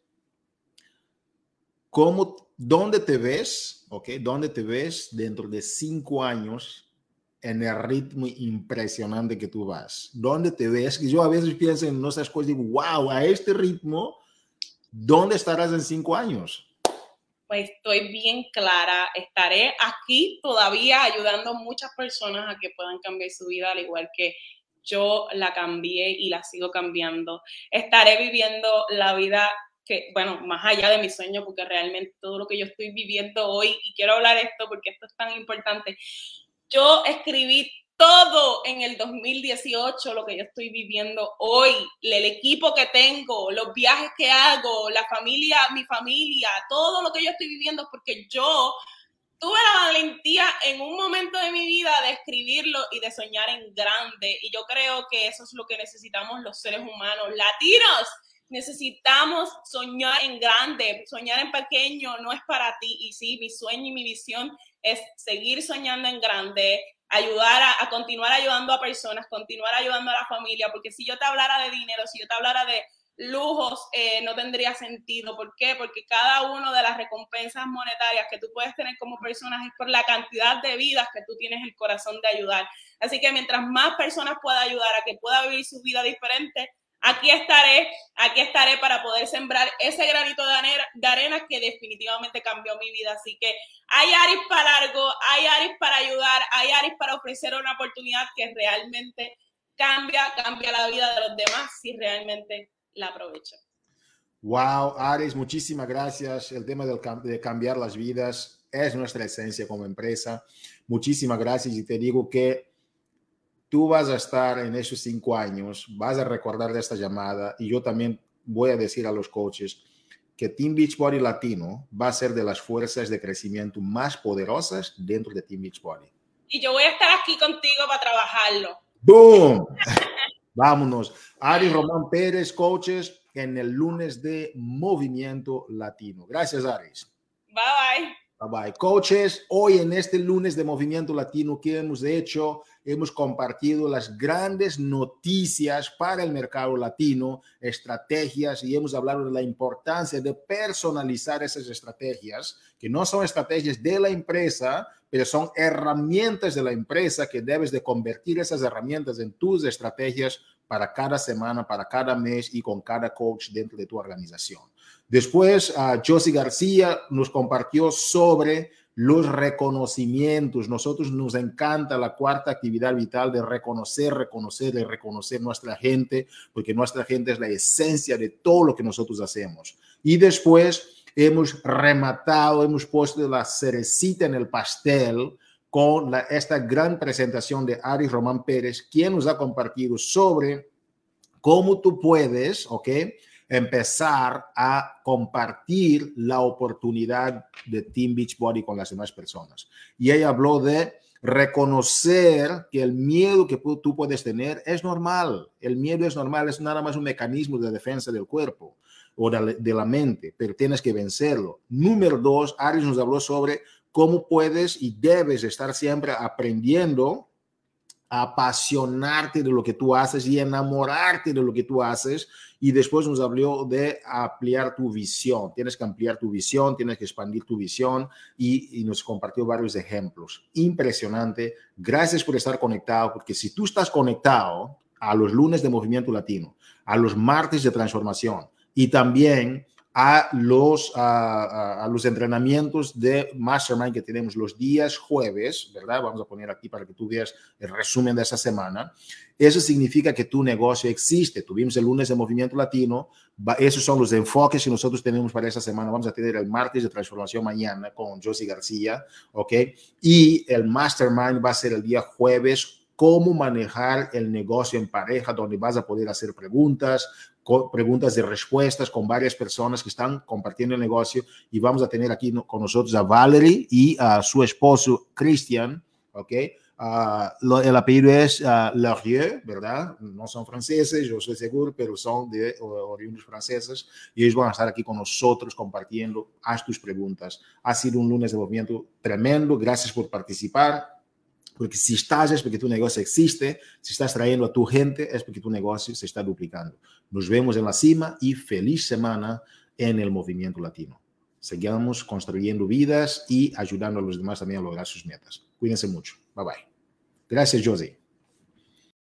¿Cómo, dónde te ves, ok? ¿Dónde te ves dentro de cinco años en el ritmo impresionante que tú vas? ¿Dónde te ves? Yo a veces pienso en esas cosas y digo, wow, a este ritmo, ¿dónde estarás en cinco años? Pues estoy bien clara, estaré aquí todavía ayudando a muchas personas a que puedan cambiar su vida, al igual que yo la cambié y la sigo cambiando. Estaré viviendo la vida que, bueno, más allá de mi sueño, porque realmente todo lo que yo estoy viviendo hoy, y quiero hablar esto porque esto es tan importante, yo escribí todo en el 2018, lo que yo estoy viviendo hoy, el equipo que tengo, los viajes que hago, la familia, mi familia, todo lo que yo estoy viviendo, porque yo tuve la valentía en un momento de mi vida de escribirlo y de soñar en grande. Y yo creo que eso es lo que necesitamos los seres humanos latinos necesitamos soñar en grande, soñar en pequeño no es para ti. Y sí, mi sueño y mi visión es seguir soñando en grande, ayudar a, continuar ayudando a personas, continuar ayudando a la familia, porque si yo te hablara de dinero, si yo te hablara de lujos, eh, no tendría sentido. ¿Por qué? Porque cada una de las recompensas monetarias que tú puedes tener como personas es por la cantidad de vidas que tú tienes el corazón de ayudar. Así que mientras más personas pueda ayudar a que pueda vivir su vida diferente, aquí estaré, aquí estaré para poder sembrar ese granito de arena, que definitivamente cambió mi vida. Así que hay Aris para largo, hay Aris para ayudar, hay Aris para ofrecer una oportunidad que realmente cambia, cambia la vida de los demás si realmente la aprovechan. Wow, Aris, muchísimas gracias. El tema del, de cambiar las vidas es nuestra esencia como empresa. Muchísimas gracias y te digo que tú vas a estar en esos cinco años, vas a recordar de esta llamada y yo también voy a decir a los coaches que Team Beachbody Latino va a ser de las fuerzas de crecimiento más poderosas dentro de Team Beachbody. Y yo voy a estar aquí contigo para trabajarlo. ¡Boom! Vámonos. Ari Román Pérez, coaches, en el lunes de Movimiento Latino. Gracias, Aris. Bye bye. Bye bye. Coaches, hoy en este lunes de Movimiento Latino, ¿qué hemos hecho? Hemos compartido las grandes noticias para el mercado latino, estrategias, y hemos hablado de la importancia de personalizar esas estrategias, que no son estrategias de la empresa, pero son herramientas de la empresa que debes de convertir esas herramientas en tus estrategias para cada semana, para cada mes y con cada coach dentro de tu organización. Después, uh, Josie García nos compartió sobre los reconocimientos. Nosotros nos encanta la cuarta actividad vital de reconocer, reconocer y reconocer nuestra gente, porque nuestra gente es la esencia de todo lo que nosotros hacemos. Y después hemos rematado, hemos puesto la cerecita en el pastel con esta gran presentación de Aris Román Pérez, quien nos ha compartido sobre cómo tú puedes, ¿ok? Empezar a compartir la oportunidad de Team Beachbody con las demás personas. Y ella habló de reconocer que el miedo que tú puedes tener es normal. El miedo es normal, es nada más un mecanismo de defensa del cuerpo o de la mente, pero tienes que vencerlo. Número dos, Aris nos habló sobre cómo puedes y debes estar siempre aprendiendo apasionarte de lo que tú haces y enamorarte de lo que tú haces. Y después nos habló de ampliar tu visión. Tienes que ampliar tu visión, tienes que expandir tu visión y, nos compartió varios ejemplos. Impresionante. Gracias por estar conectado, porque si tú estás conectado a los lunes de Movimiento Latino, a los martes de transformación y también a los, a, los entrenamientos de Mastermind que tenemos los días jueves, ¿verdad? Vamos a poner aquí para que tú veas el resumen de esa semana. Eso significa que tu negocio existe. Tuvimos el lunes de Movimiento Latino. Esos son los enfoques que nosotros tenemos para esa semana. Vamos a tener el martes de transformación mañana con Josie García, ¿ok? Y el Mastermind va a ser el día jueves cómo manejar el negocio en pareja, donde vas a poder hacer preguntas, preguntas de respuestas con varias personas que están compartiendo el negocio y vamos a tener aquí con nosotros a Valerie y a su esposo Christian, ¿ok? Uh, el apellido es uh, ¿verdad? No son franceses, yo soy seguro, pero son de oriundos franceses y ellos van a estar aquí con nosotros compartiendo. Haz tus preguntas. Ha sido un lunes de movimiento tremendo. Gracias por participar. Porque si estás es porque tu negocio existe, si estás trayendo a tu gente es porque tu negocio se está duplicando. Nos vemos en la cima y feliz semana en el movimiento latino. Sigamos construyendo vidas y ayudando a los demás también a lograr sus metas. Cuídense mucho. Bye bye. Gracias, Josie.